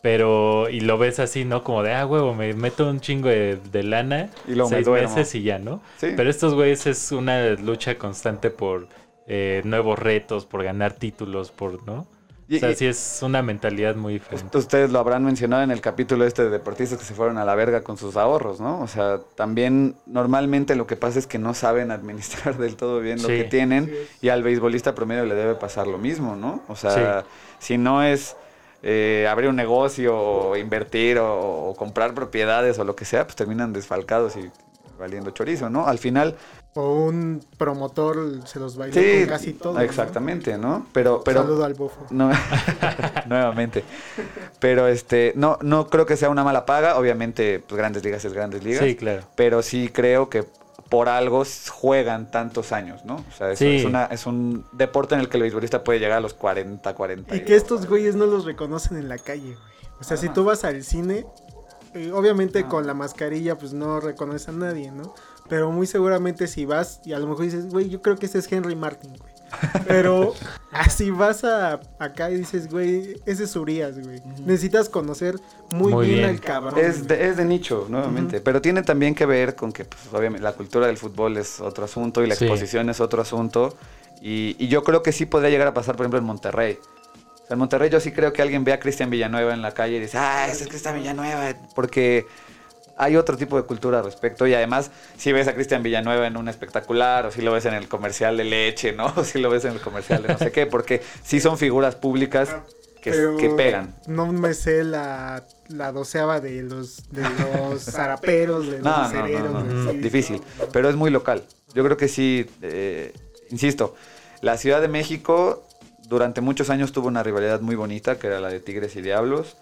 Pero, y lo ves así, ¿no? Como de, ah, huevo, me meto un chingo de, de lana, Y me seis meses y ya, ¿no? Sí. Pero estos güeyes es una lucha constante por eh, nuevos retos, por ganar títulos, por, ¿no? Y- o sea, y- sí es una mentalidad muy diferente. Ustedes lo habrán mencionado en el capítulo este de deportistas que se fueron a la verga con sus ahorros, ¿no? O sea, también normalmente lo que pasa es que no saben administrar del todo bien lo Sí. que tienen y al beisbolista promedio le debe pasar lo mismo, ¿no? O sea, si no es eh, abrir un negocio o invertir o, o comprar propiedades o lo que sea, pues terminan desfalcados y valiendo chorizo, ¿no? Al final, O un promotor se los bailó sí, con casi todo. ¿no? exactamente, ¿no? Pero, pero, Saludo al bofo. no, nuevamente. Pero este, no, no creo que sea una mala paga. Obviamente, pues grandes ligas es grandes ligas. Sí, claro. Pero sí creo que por algo juegan tantos años, ¿no? O sea, es, Sí. es una, es un deporte en el que el beisbolista puede llegar a los 40, 40. Y que estos güeyes no los reconocen en la calle, güey. O sea, si tú vas al cine, eh, obviamente con la mascarilla, pues no reconoces a nadie, ¿no? Pero muy seguramente si vas y a lo mejor dices, güey, yo creo que ese es Henry Martin, güey. Pero así vas a acá y dices, güey, ese es Urias, güey. Necesitas conocer muy, Muy bien, bien. al cabrón. Es de, es de nicho, nuevamente. Pero tiene también que ver con que, pues, obviamente, la cultura del fútbol es otro asunto y la Sí. exposición es otro asunto. Y, y yo creo que sí podría llegar a pasar, por ejemplo, en Monterrey. O sea, en Monterrey yo sí creo que alguien ve a Cristian Villanueva en la calle y dice, ah, ese es Cristian Villanueva. Porque hay otro tipo de cultura al respecto. Y además, si ves a Cristian Villanueva en un espectacular, o si lo ves en el comercial de leche, ¿no? O si lo ves en el comercial de no sé qué. Porque sí son figuras públicas que, Pero que pegan. No me sé la, la doceava de los, de los zaraperos, de los No, no, no, no, güey. Sí, difícil. no, no. Pero es muy local. Yo creo que sí, eh, insisto, la Ciudad de México durante muchos años tuvo una rivalidad muy bonita, que era la de Tigres y Diablos.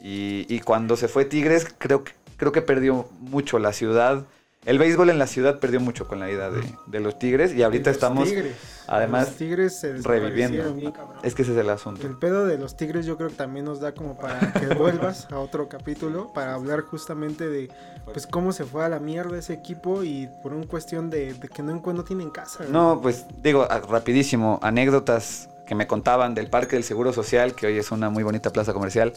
Y, y cuando se fue Tigres, creo que, creo que perdió mucho la ciudad. El béisbol en la ciudad perdió mucho con la ida de, de los Tigres. Y ahorita Los estamos, tigres. además, Los tigres se reviviendo. bien. Es que ese es el El asunto. pedo de los tigres yo creo que también nos da como para que vuelvas a otro capítulo para hablar justamente de pues cómo se fue a la mierda ese equipo y por una cuestión de, de que no, no tienen casa. No, pues digo, rapidísimo, anécdotas que me contaban del Parque del Seguro Social, que hoy es una muy bonita plaza comercial,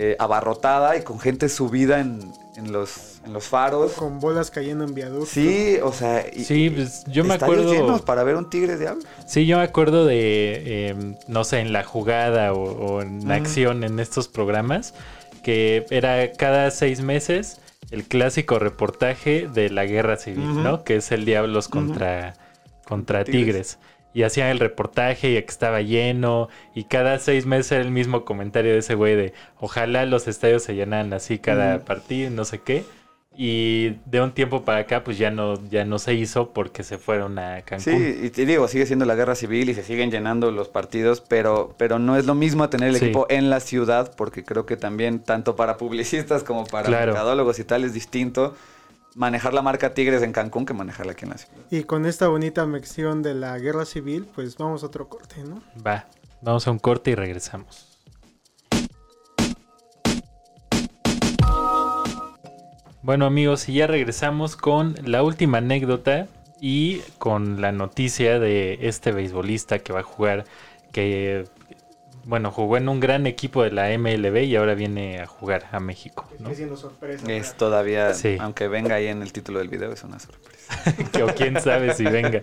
eh, abarrotada y con gente subida en, en los, en los faros. Con bolas cayendo en viaducto. Sí, o sea, y- Sí, pues, yo me acuerdo- llenos para ver un tigre diablo. Sí, yo me acuerdo de, eh, no sé, en la jugada o, o en acción en estos programas, que era cada seis meses el clásico reportaje de la guerra civil. ¿no? Que es el Diablos contra, contra Tigres. Tigres. Y hacían el reportaje y que estaba lleno. Y cada seis meses era el mismo comentario de ese güey de ojalá los estadios se llenaran así cada partido, no sé qué. Y de un tiempo para acá, pues ya no, ya no se hizo porque se fueron a Cancún. Sí, y te digo, sigue siendo la guerra civil y se siguen llenando los partidos, pero, pero no es lo mismo tener el Sí. equipo en la ciudad, porque creo que también, tanto para publicistas como para Claro. mercadólogos y tal, es distinto manejar la marca Tigres en Cancún que manejarla aquí en la ciudad. Y con esta bonita mención de la guerra civil, pues vamos a otro corte, ¿no? Va, vamos a un corte y regresamos. Bueno amigos, y ya regresamos con la última anécdota y con la noticia de este beisbolista que va a jugar, que bueno, jugó en un gran equipo de la MLB y ahora viene a jugar a México, ¿no? siendo sorpresa. Es todavía, Sí. aunque venga ahí en el título del video, es una sorpresa. Que- o quién sabe si venga.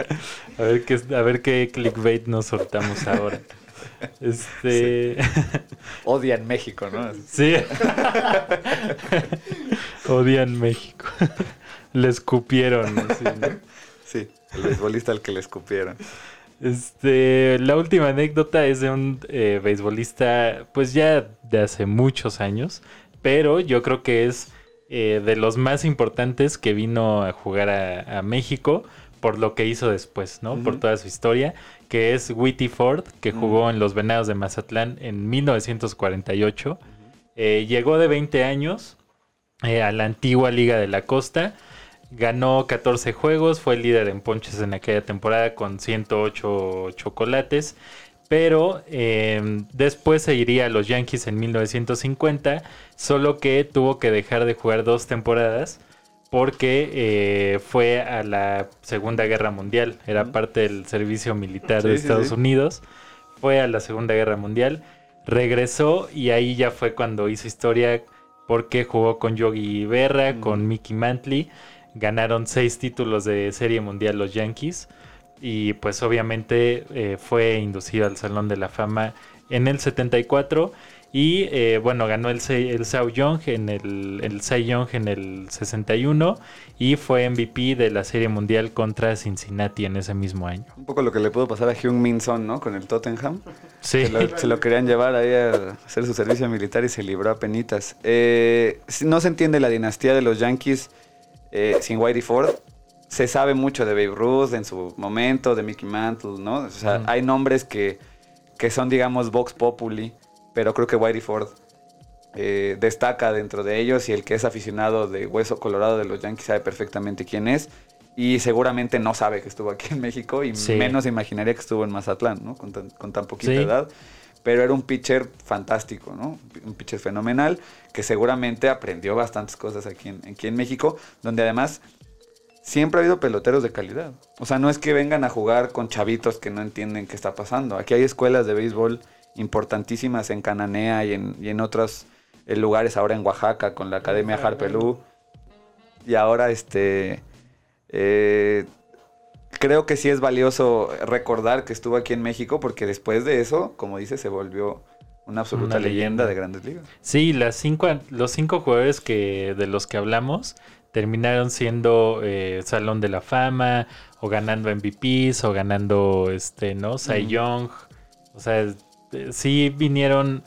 A ver qué, a ver qué clickbait nos soltamos ahora. Este. Odian México, ¿no? Sí. Odian México. Le escupieron. así, ¿no? Sí, el beisbolista al que le escupieron. Este, la última anécdota es de un eh, beisbolista, pues ya de hace muchos años, pero yo creo que es eh, de los más importantes que vino a jugar a, a México por lo que hizo después, ¿no? Por toda su historia, que es Whitty Ford, que jugó en los Venados de Mazatlán en 1948. Eh, llegó de 20 años eh, a la antigua Liga de la Costa. Ganó 14 juegos, fue líder en ponches en aquella temporada con 108 chocolates. Pero eh, después se iría a los Yankees en 1950, solo que tuvo que dejar de jugar dos temporadas porque eh, fue a la Segunda Guerra Mundial, era parte del servicio militar Sí, de Estados sí. Unidos, fue a la Segunda Guerra Mundial, regresó y ahí ya fue cuando hizo historia porque jugó con Yogi Berra, con Mickey Mantley, ganaron seis títulos de Serie Mundial los Yankees, y pues obviamente eh, fue inducido al Salón de la Fama en el 74 y eh, bueno, ganó el, el Cy Young en el, el Cy Young en el 61 y fue MVP de la Serie Mundial contra Cincinnati en ese mismo año. Un poco lo que le pudo pasar a Hyun Min Son, ¿no? Con el Tottenham. Sí, Se lo, se lo querían llevar ahí a hacer su servicio militar y se libró a penitas. Eh, no se entiende la dinastía de los Yankees eh, sin Whitey Ford. Se sabe mucho de Babe Ruth en su momento, de Mickey Mantle, ¿no? O sea, hay nombres que, que son, digamos, Vox Populi, pero creo que Whitey Ford eh, destaca dentro de ellos y el que es aficionado de Hueso Colorado de los Yankees sabe perfectamente quién es. Y seguramente no sabe que estuvo aquí en México y Sí. menos imaginaría que estuvo en Mazatlán, ¿no? Con tan, con tan poquita Sí. edad. Pero era un pitcher fantástico, ¿no? Un pitcher fenomenal que seguramente aprendió bastantes cosas aquí en, aquí en México, donde además siempre ha habido peloteros de calidad. O sea, no es que vengan a jugar con chavitos que no entienden qué está pasando. Aquí hay escuelas de béisbol importantísimas en Cananea y en, y en otros eh, lugares, ahora en Oaxaca con la Academia Harpelú. Y ahora, este, eh, creo que sí es valioso recordar que estuvo aquí en México porque después de eso, como dice, se volvió una absoluta Una leyenda. leyenda. de grandes ligas. Sí, las cinco, los cinco jugadores que, de los que hablamos terminaron siendo eh, Salón de la Fama, o ganando MVPs, o ganando este, ¿no? Cy. Young. O sea, eh, sí vinieron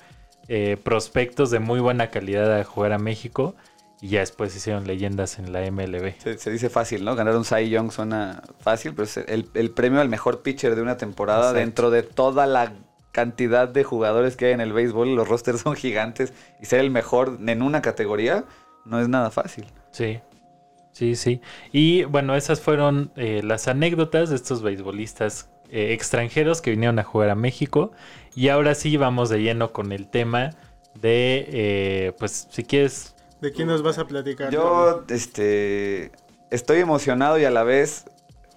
eh, prospectos de muy buena calidad a jugar a México. Y ya después hicieron leyendas en la MLB. Se, se dice fácil, ¿no? Ganar un Cy Young suena fácil, pero es el, el premio al mejor pitcher de una temporada Exacto. dentro de toda la cantidad de jugadores que hay en el béisbol. Los rosters son gigantes y ser el mejor en una categoría no es nada fácil. Sí, sí, sí. Y bueno, esas fueron eh, las anécdotas de estos beisbolistas eh, extranjeros que vinieron a jugar a México. Y ahora sí vamos de lleno con el tema de, eh, pues si quieres, ¿De quién nos vas a platicar? Yo, este, estoy emocionado y a la vez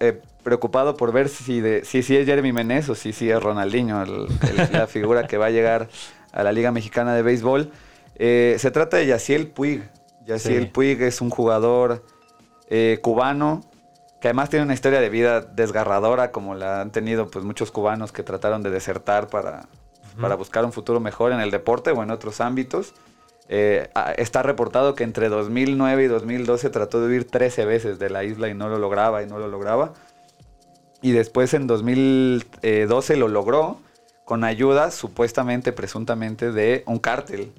eh, preocupado por ver si, de, si, si es Jeremy Menez o si, si es Ronaldinho, el- el- la figura que va a llegar a la Liga Mexicana de Béisbol. Eh, se trata de Yaciel Puig. Yaciel Sí. Puig es un jugador eh, cubano que además tiene una historia de vida desgarradora como la han tenido pues muchos cubanos que trataron de desertar para, para buscar un futuro mejor en el deporte o en otros ámbitos. Eh, ah, está reportado que entre 2009 y 2012 trató de huir 13 veces de la isla y no lo lograba y no lo lograba. Y después en 2012 lo logró con ayuda supuestamente, presuntamente, de un cártel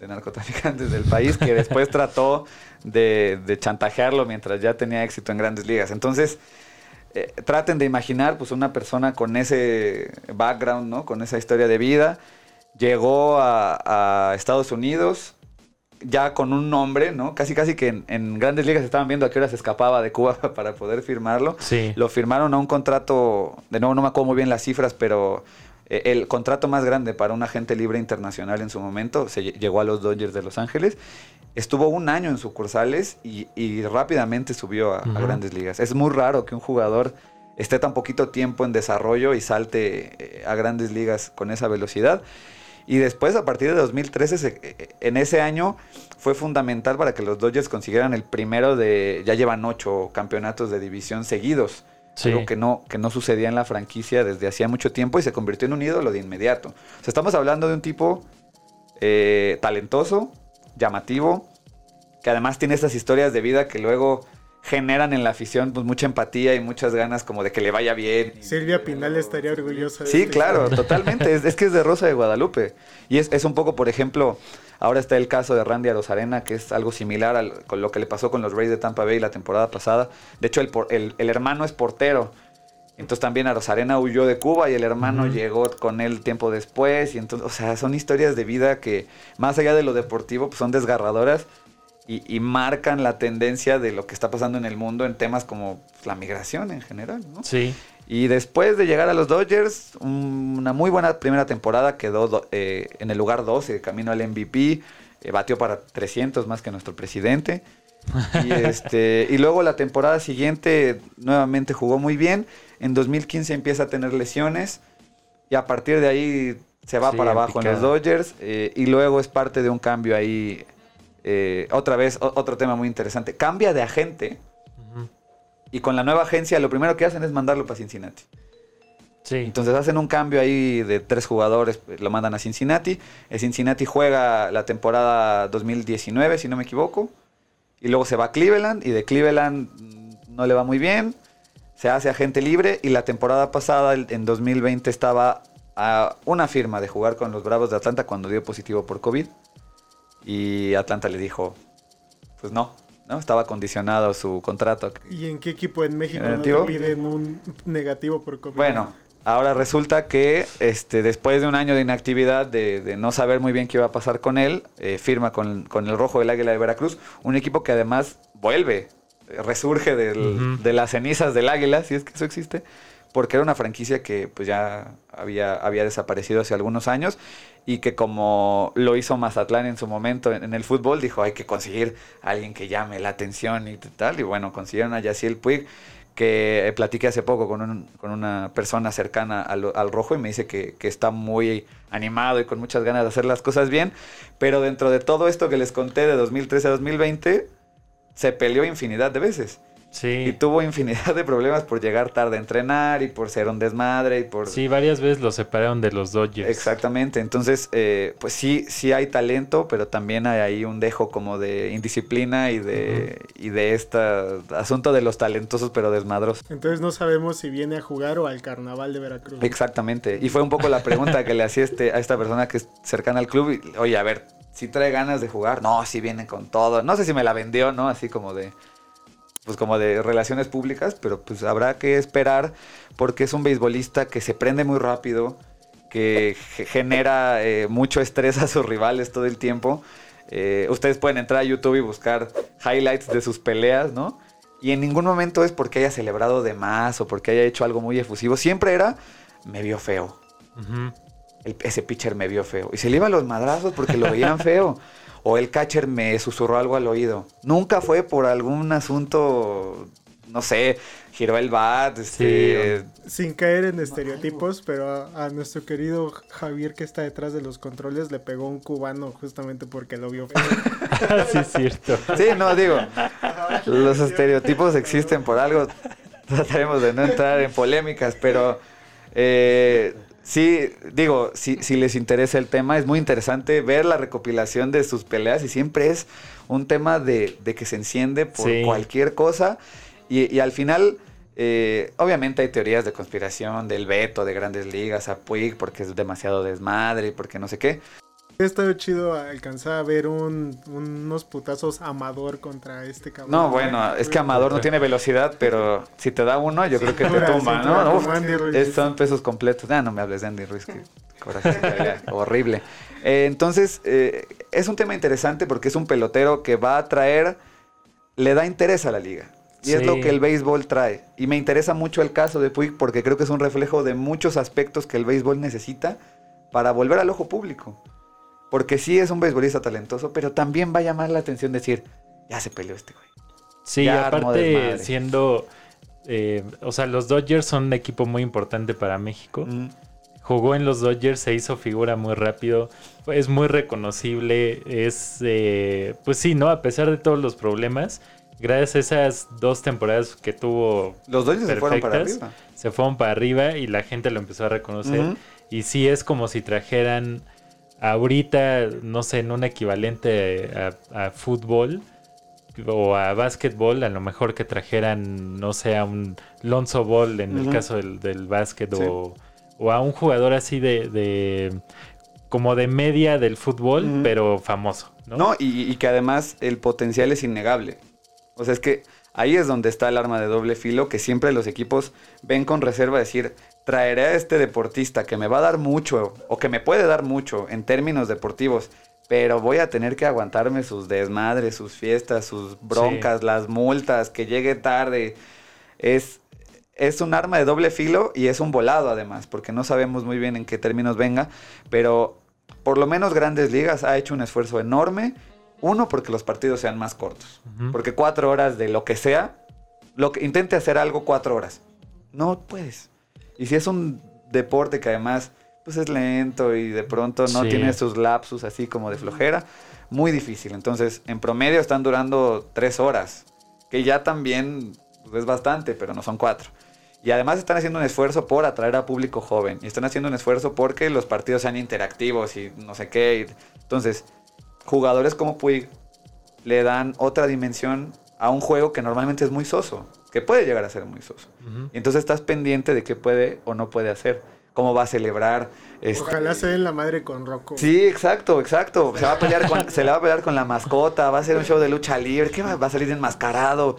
de narcotraficantes del país que después trató de, de chantajearlo mientras ya tenía éxito en grandes ligas. Entonces, eh, traten de imaginar pues una persona con ese background, ¿no? Con esa historia de vida. Llegó a, a Estados Unidos ya con un nombre, ¿no? Casi casi que en, en grandes ligas estaban viendo a qué hora se escapaba de Cuba para poder firmarlo. sí, Lo firmaron a un contrato, de nuevo no me acuerdo muy bien las cifras, pero eh, el contrato más grande para un agente libre internacional en su momento se lle- llegó a los Dodgers de Los Ángeles. Estuvo un año en sucursales y, y rápidamente subió a, grandes ligas. Es muy raro que un jugador esté tan poquito tiempo en desarrollo y salte eh, a grandes ligas con esa velocidad. Y después, a partir de 2013, se- eh, en ese año fue fundamental para que los Dodgers consiguieran el primero de, ya llevan ocho campeonatos de división seguidos. sí. Algo que no, que no sucedía en la franquicia desde hacía mucho tiempo y se convirtió en un ídolo de inmediato. O sea, estamos hablando de un tipo eh, talentoso, llamativo, que además tiene estas historias de vida que luego generan en la afición pues, mucha empatía y muchas ganas como de que le vaya bien. Silvia Pinal estaría orgullosa de Sí, esta claro, totalmente. Es, es que es de Rosa de Guadalupe. Y es, es un poco, por ejemplo, ahora está el caso de Randy Arozarena, que es algo similar al- con lo que le pasó con los Rays de Tampa Bay la temporada pasada. De hecho, el, por- el- el hermano es portero. Entonces también Arozarena huyó de Cuba y el hermano llegó con él tiempo después. Y entonces, o sea, son historias de vida que, más allá de lo deportivo, pues son desgarradoras y, y marcan la tendencia de lo que está pasando en el mundo en temas como la migración en general, ¿no? Sí, Y después de llegar a los Dodgers, un- una muy buena primera temporada, quedó do- eh, en el lugar 12, camino al MVP, eh, batió para 300 más que nuestro presidente. Y, este, y luego la temporada siguiente nuevamente jugó muy bien. En 2015 empieza a tener lesiones y a partir de ahí se va Sí, para abajo en los. Dodgers eh, y luego es parte de un cambio ahí. Eh, otra vez, o- otro tema muy interesante. Cambia de agente. Y con la nueva agencia lo primero que hacen es mandarlo para Cincinnati. Sí. Entonces hacen un cambio ahí de tres jugadores, lo mandan a Cincinnati. El Cincinnati juega la temporada 2019, si no me equivoco. Y luego se va a Cleveland y de Cleveland mm, no le va muy bien. Se hace agente libre y la temporada pasada, en 2020, estaba a una firma de jugar con los Bravos de Atlanta cuando dio positivo por COVID. Y Atlanta le dijo, pues no, ¿no? Estaba condicionado su contrato. ¿Y en qué equipo en México no te ¿Negativo? piden un negativo por COVID? Bueno, ahora resulta que este, después de un año de inactividad, de, de no saber muy bien qué iba a pasar con él, eh, firma con, con el Rojo del Águila de Veracruz, un equipo que además vuelve, eh, resurge del- de las cenizas del Águila, si es que eso existe, porque era una franquicia que pues ya había, había desaparecido hace algunos años y que como lo hizo Mazatlán en su momento en, el fútbol, dijo hay que conseguir a alguien que llame la atención y tal, y bueno, consiguieron a Yaciel Puig, que eh, platiqué hace poco con, un- con una persona cercana al, al rojo y me dice que, que está muy animado y con muchas ganas de hacer las cosas bien, pero dentro de todo esto que les conté de 2013 a 2020, se peleó infinidad de veces. Y Sí. tuvo infinidad de problemas por llegar tarde a entrenar y por ser un desmadre y por... Sí, varias veces lo separaron de los Dodgers. Exactamente, entonces eh, pues sí, sí hay talento, pero también hay ahí un dejo como de indisciplina y de, y de este asunto de los talentosos pero desmadrosos. Entonces no sabemos si viene a jugar o al carnaval de Veracruz. Exactamente, y fue un poco la pregunta que le hacía este, a esta persona que es cercana al club, y, oye, a ver, si trae ganas de jugar, no, si viene con todo, no sé si me la vendió, ¿no? Así como de, pues como de relaciones públicas, pero pues habrá que esperar porque es un beisbolista que se prende muy rápido, que ge- genera eh, mucho estrés a sus rivales todo el tiempo. Eh, ustedes pueden entrar a YouTube y buscar highlights de sus peleas, ¿no? Y en ningún momento es porque haya celebrado de más o porque haya hecho algo muy efusivo. Siempre era, me vio feo. El- ese pitcher me vio feo. Y se le iban los madrazos porque lo veían feo. O el catcher me susurró algo al oído. Nunca fue por algún asunto, no sé, giró el bat, este, Sin caer en estereotipos, pero a, a nuestro querido Javier que está detrás de los controles le pegó un cubano justamente porque lo vio feo. sí, es cierto. Sí, no, digo, los estereotipos existen por algo. Trataremos de no entrar en polémicas, pero eh, sí, digo, si, si les interesa el tema, es muy interesante ver la recopilación de sus peleas y siempre es un tema de, de que se enciende por Sí. cualquier cosa y, y al final... eh, obviamente hay teorías de conspiración del veto de grandes ligas a Puig porque es demasiado desmadre y porque no sé qué. Estado chido alcanzar a ver un- unos putazos Amador contra este cabrón. No, bueno, es que Amador no tiene velocidad, pero si te da uno, yo creo que te tumba, ¿no? Uf, Andy Ruiz. son pesos completos. Ah, no me hables de Andy Ruiz, que coraje, horrible. Eh, entonces, eh, es un tema interesante porque es un pelotero que va a traer, le da interés a la liga. Y es lo que el béisbol trae. Y me interesa mucho el caso de Puig porque creo que es un reflejo de muchos aspectos que el béisbol necesita para volver al ojo público. Porque sí es un beisbolista talentoso, pero también va a llamar la atención decir, ya se peleó este güey. Sí, Ya aparte siendo... eh, o sea, los Dodgers son un equipo muy importante para México. Mm. Jugó en los Dodgers, se hizo figura muy rápido, es muy reconocible, es, eh, pues sí, ¿no? A pesar de todos los problemas, gracias a esas dos temporadas que tuvo Los Dodgers se fueron para arriba. se fueron para arriba y la gente lo empezó a reconocer. Y sí es como si trajeran ahorita, no sé, en un equivalente a, a fútbol o a básquetbol, a lo mejor que trajeran, no sé, a un Lonzo Ball en el caso del, del básquet Sí. o, o a un jugador así de, de- como de media del fútbol, pero famoso, ¿no? No, y, y que además el potencial es innegable. O sea, es que ahí es donde está el arma de doble filo, que siempre los equipos ven con reserva decir, traeré a este deportista que me va a dar mucho, o que me puede dar mucho en términos deportivos, pero voy a tener que aguantarme sus desmadres, sus fiestas, sus broncas, las multas, que llegue tarde. Es, es un arma de doble filo y es un volado además, porque no sabemos muy bien en qué términos venga, pero por lo menos Grandes Ligas ha hecho un esfuerzo enorme. Uno, porque los partidos sean más cortos. Ujú. Porque cuatro horas de lo que sea, lo que, intente hacer algo cuatro horas. No puedes. Y si es un deporte que además pues es lento y de pronto no Sí. tiene sus lapsus así como de flojera, muy difícil. Entonces, en promedio están durando tres horas. Que ya también pues es bastante, pero no son cuatro. Y además están haciendo un esfuerzo por atraer a público joven. Y están haciendo un esfuerzo porque los partidos sean interactivos y no sé qué. Entonces, jugadores como Puig le dan otra dimensión a un juego que normalmente es muy soso. Que puede llegar a ser muy soso. Y entonces estás pendiente de qué puede o no puede hacer. Cómo va a celebrar. este- Ojalá se den la madre con Rocco. Sí, exacto, exacto. Se, va a pelear con, se le va a pelear con la mascota, va a ser un show de lucha libre, ¿qué va, va a salir enmascarado?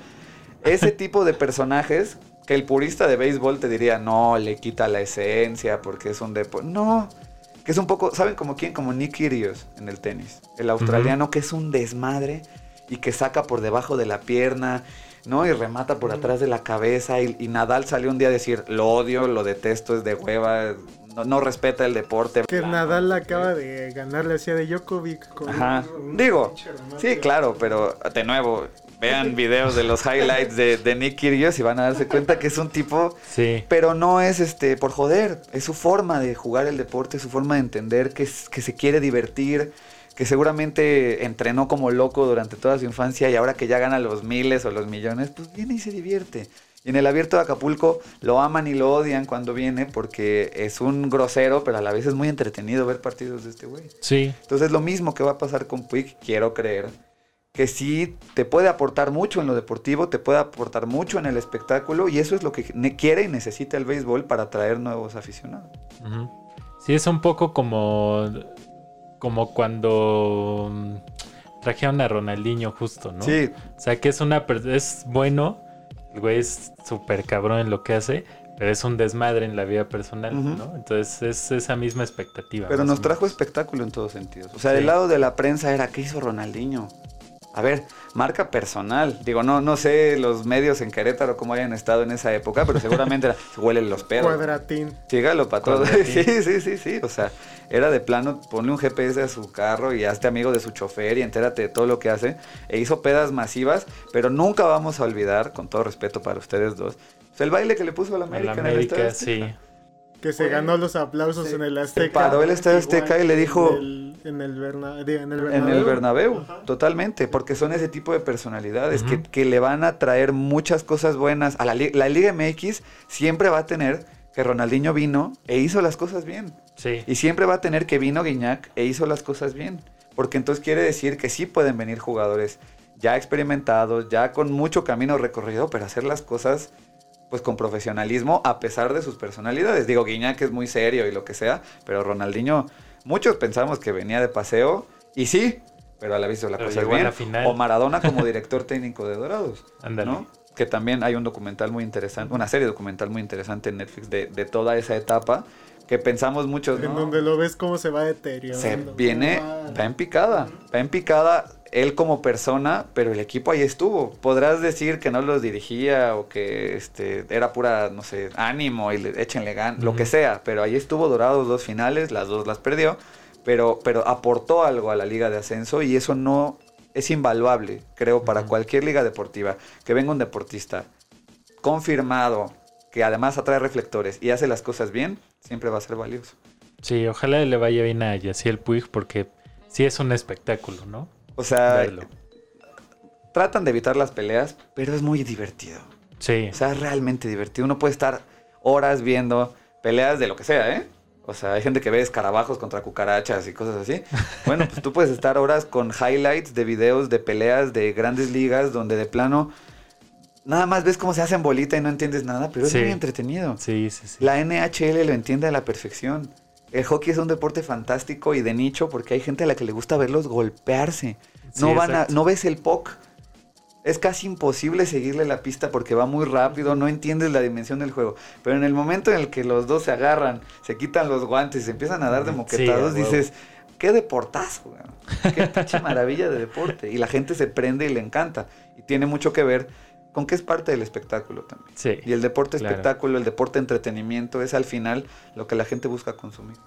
Ese tipo de personajes que el purista de béisbol te diría, no, le quita la esencia porque es un deporte. No, que es un poco, ¿saben como quién? Como Nick Kyrgios en el tenis. El australiano que es un desmadre y que saca por debajo de la pierna, ¿no? Y remata por atrás de la cabeza. Y, y Nadal salió un día a decir, lo odio, lo detesto, es de hueva, no, no respeta el deporte. Que Nadal acaba de ganarle hacia de Djokovic. Con Ajá. un- Digo, sí, claro, pero de nuevo, vean videos de los highlights de, de Nick Kyrgios y van a darse cuenta que es un tipo, Sí. pero no es este por joder, es su forma de jugar el deporte, su forma de entender que, es- que se quiere divertir, que seguramente entrenó como loco durante toda su infancia y ahora que ya gana los miles o los millones, pues viene y se divierte. Y en el abierto de Acapulco lo aman y lo odian cuando viene porque es un grosero, pero a la vez es muy entretenido ver partidos de este güey. Sí. Entonces lo mismo que va a pasar con Puig, quiero creer, que sí te puede aportar mucho en lo deportivo, te puede aportar mucho en el espectáculo y eso es lo que quiere y necesita el béisbol para atraer nuevos aficionados. Sí, es un poco como, como cuando mm, trajeron a Ronaldinho justo, ¿no? Sí, O sea, que es una es bueno, el güey es súper cabrón en lo que hace, pero es un desmadre en la vida personal. ¿no? Entonces es esa misma expectativa. pero nos trajo espectáculo en todos sentidos. O sea, Sí. del lado de la prensa era, ¿qué hizo Ronaldinho? A ver, marca personal. Digo, no, no sé los medios en Querétaro cómo hayan estado en esa época, pero seguramente era, se huelen los perros. Cuadratín. Sígalo para todo. Sí, sí, sí, sí. O sea, era de plano, ponle un GPS a su carro y hazte amigo de su chofer y entérate de todo lo que hace. E hizo pedas masivas, pero nunca vamos a olvidar, con todo respeto para ustedes dos, el baile que le puso a la América, la en el Estadio América, sí. Que se ganó los aplausos en el Se Azteca. paró el Estadio Azteca y le dijo- En el, en el, Berna- digo, en el En Bernabéu. el Bernabéu, Ajá. totalmente, porque son ese tipo de personalidades que, que le van a traer muchas cosas buenas. A la, la Liga MX siempre va a tener que Ronaldinho vino e hizo las cosas bien. Sí. Y siempre va a tener que vino Guiñac e hizo las cosas bien. Porque entonces quiere decir que sí pueden venir jugadores ya experimentados, ya con mucho camino recorrido, pero hacer las cosas pues con profesionalismo a pesar de sus personalidades. Digo, Guiñac es muy serio y lo que sea, pero Ronaldinho, muchos pensamos que venía de paseo y sí, pero a la hizo la Pero cosa a bien. final. O Maradona como director técnico de Dorados. Ándale. ¿no? Que también hay un documental muy interesante, una serie documental muy interesante en Netflix de, de toda esa etapa que pensamos muchos, En ¿no? donde lo ves cómo se va deteriorando. Se viene, Ah, va en picada, va en picada él como persona, pero el equipo ahí estuvo. Podrás decir que no los dirigía o que este era pura, no sé, ánimo y le, échenle gan, lo que sea, pero ahí estuvo Dorados dos finales, las dos las perdió, pero, pero aportó algo a la liga de ascenso y eso no es invaluable, creo, para cualquier liga deportiva. Que venga un deportista confirmado, que además atrae reflectores y hace las cosas bien, siempre va a ser valioso. Sí, ojalá le vaya bien a Yaciel Puig porque sí es un espectáculo, ¿no? O sea, Verlo. tratan de evitar las peleas, pero es muy divertido. Sí. O sea, es realmente divertido. Uno puede estar horas viendo peleas de lo que sea, ¿eh? O sea, hay gente que ve escarabajos contra cucarachas y cosas así. Bueno, pues tú puedes estar horas con highlights de videos de peleas de grandes ligas donde de plano nada más ves cómo se hacen bolita y no entiendes nada, pero es muy entretenido. Sí, sí, sí. La NHL lo entiende a la perfección. El hockey es un deporte fantástico y de nicho porque hay gente a la que le gusta verlos golpearse. No, Sí, van a, no ves el puck. Es casi imposible seguirle la pista porque va muy rápido, no entiendes la dimensión del juego. Pero en el momento en el que los dos se agarran, se quitan los guantes y se empiezan a dar de moquetados, dices, qué deportazo, qué pinche maravilla de deporte. Y la gente se prende y le encanta. Y tiene mucho que ver con que es parte del espectáculo también. Sí. Y el deporte Claro. espectáculo, el deporte entretenimiento es al final lo que la gente busca consumir.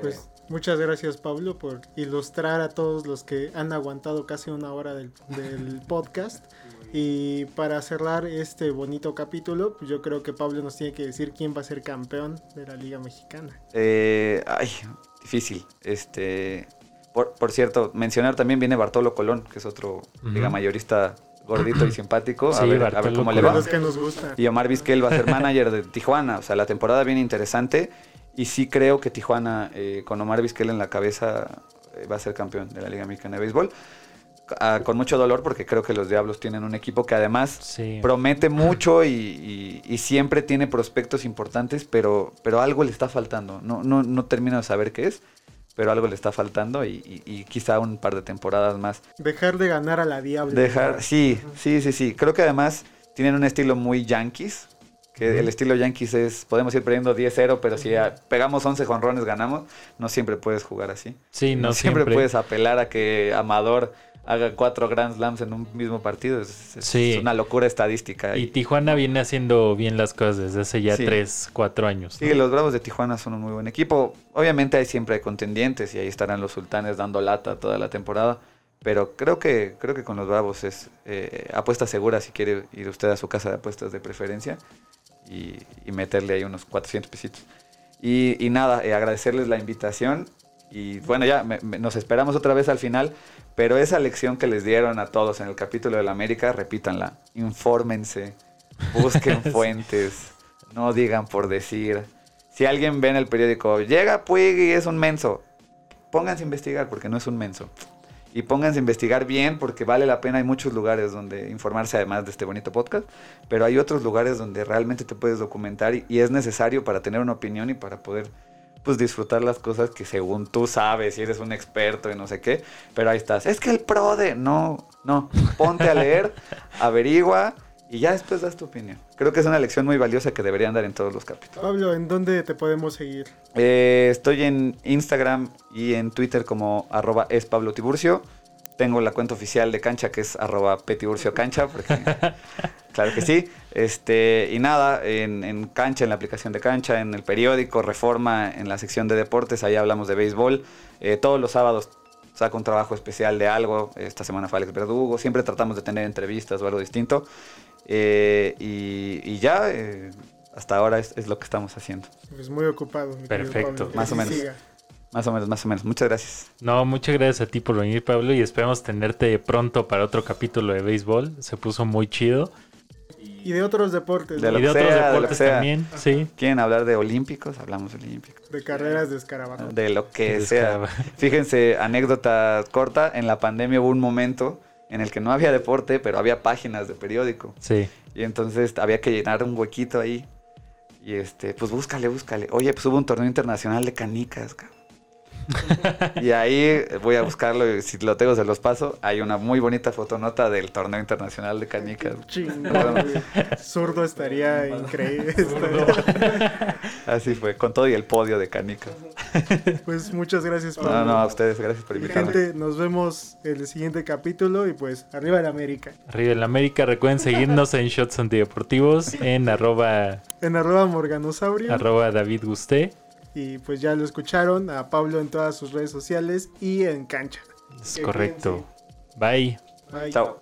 Pues muchas gracias Pablo por ilustrar a todos los que han aguantado casi una hora del, del podcast. Y para cerrar este bonito capítulo, pues yo creo que Pablo nos tiene que decir quién va a ser campeón de la Liga Mexicana. Eh, ay, difícil. Este, por, por cierto, mencionar también viene Bartolo Colón, que es otro liga mayorista gordito y simpático. A Sí, ver, a ver cómo le va. los que nos gusta. Y Omar Vizquel va a ser manager de Tijuana. O sea, la temporada viene interesante. Y sí creo que Tijuana, eh, con Omar Vizquel en la cabeza, eh, va a ser campeón de la Liga Mexicana de Béisbol. Ah, con mucho dolor porque creo que los Diablos tienen un equipo que además Sí. promete mucho y, y- y siempre tiene prospectos importantes, pero, pero algo le está faltando. No, no, no termino de saber qué es, pero algo le está faltando y, y- y quizá un par de temporadas más. Dejar de ganar a la diabla. Dejar, sí, sí, sí, sí. Creo que además tienen un estilo muy yankees. Que el estilo yankees es, podemos ir perdiendo 10-0, pero si pegamos 11 jonrones ganamos, no siempre puedes jugar así. Sí, no, siempre, siempre. puedes apelar a que Amador haga cuatro Grand Slams en un mismo partido. Es, es- Sí. es una locura estadística. Y Tijuana viene haciendo bien las cosas desde hace ya Sí. 3, 4 años. sí, ¿no? los Bravos de Tijuana son un muy buen equipo. Obviamente hay siempre hay contendientes y ahí estarán los sultanes dando lata toda la temporada. Pero creo que, creo que con los Bravos es eh, apuesta segura si quiere ir usted a su casa de apuestas de preferencia y, y meterle ahí unos 400 pesitos. Y, y nada, eh, agradecerles la invitación. Y bueno, ya me- me- nos esperamos otra vez al final. Pero esa lección que les dieron a todos en el capítulo de la América, repítanla. Infórmense, busquen fuentes, no digan por decir. Si alguien ve en el periódico, llega Puig y es un menso, pónganse a investigar porque no es un menso. Y pónganse a investigar bien porque vale la pena. Hay muchos lugares donde informarse además de este bonito podcast. Pero hay otros lugares donde realmente te puedes documentar y, y es necesario para tener una opinión y para poder pues disfrutar las cosas que según tú sabes y eres un experto y no sé qué. Pero ahí estás. Es que el pro de... No, no. Ponte a leer, averigua y ya después das tu opinión. Creo que es una lección muy valiosa que deberían dar en todos los capítulos. Pablo, ¿en dónde te podemos seguir? Eh, estoy en Instagram y en Twitter como arroba es Pablo Tiburcio. Tengo la cuenta oficial de cancha que es arroba petiburcio cancha, porque claro que sí. Este, y nada, en, en cancha, en la aplicación de cancha, en el periódico, Reforma, en la sección de deportes, ahí hablamos de béisbol. Eh, todos los sábados saco un trabajo especial de algo. Esta semana fue Alex Verdugo. Siempre tratamos de tener entrevistas o algo distinto. Eh, y, y ya, eh, hasta ahora es, es lo que estamos haciendo. Pues muy ocupado. mi Perfecto. Pablo, Más o menos. siga. Más o menos, más o menos. Muchas gracias. No, muchas gracias a ti por venir, Pablo, y esperamos tenerte pronto para otro capítulo de béisbol. Se puso muy chido. Y de otros deportes, De ¿no? y lo de que otros sea, de lo deportes también, sí. ¿Quieren hablar de olímpicos? Hablamos de olímpicos. de carreras de escarabajo. De lo que De sea. Fíjense, anécdota corta. En la pandemia hubo un momento en el que no había deporte, pero había páginas de periódico. Sí. Y entonces había que llenar un huequito ahí. Y este, pues búscale, búscale. Oye, pues hubo un torneo internacional de canicas, cabrón. y ahí voy a buscarlo y si lo tengo se los paso. Hay una muy bonita fotonota del torneo internacional de canicas. Zurdo estaría increíble. Así fue, con todo y el podio de canicas. Pues muchas gracias, Pablo. No, no, a ustedes, gracias por invitarme. Gente, nos vemos en el siguiente capítulo y pues arriba el América. Arriba en América, recuerden seguirnos en Shots Antideportivos, en arroba, En arroba Morganosaurio. arroba David Gusté. Y pues ya lo escucharon a Pablo en todas sus redes sociales y en cancha. Es Que correcto. Bye. Bye. Chao.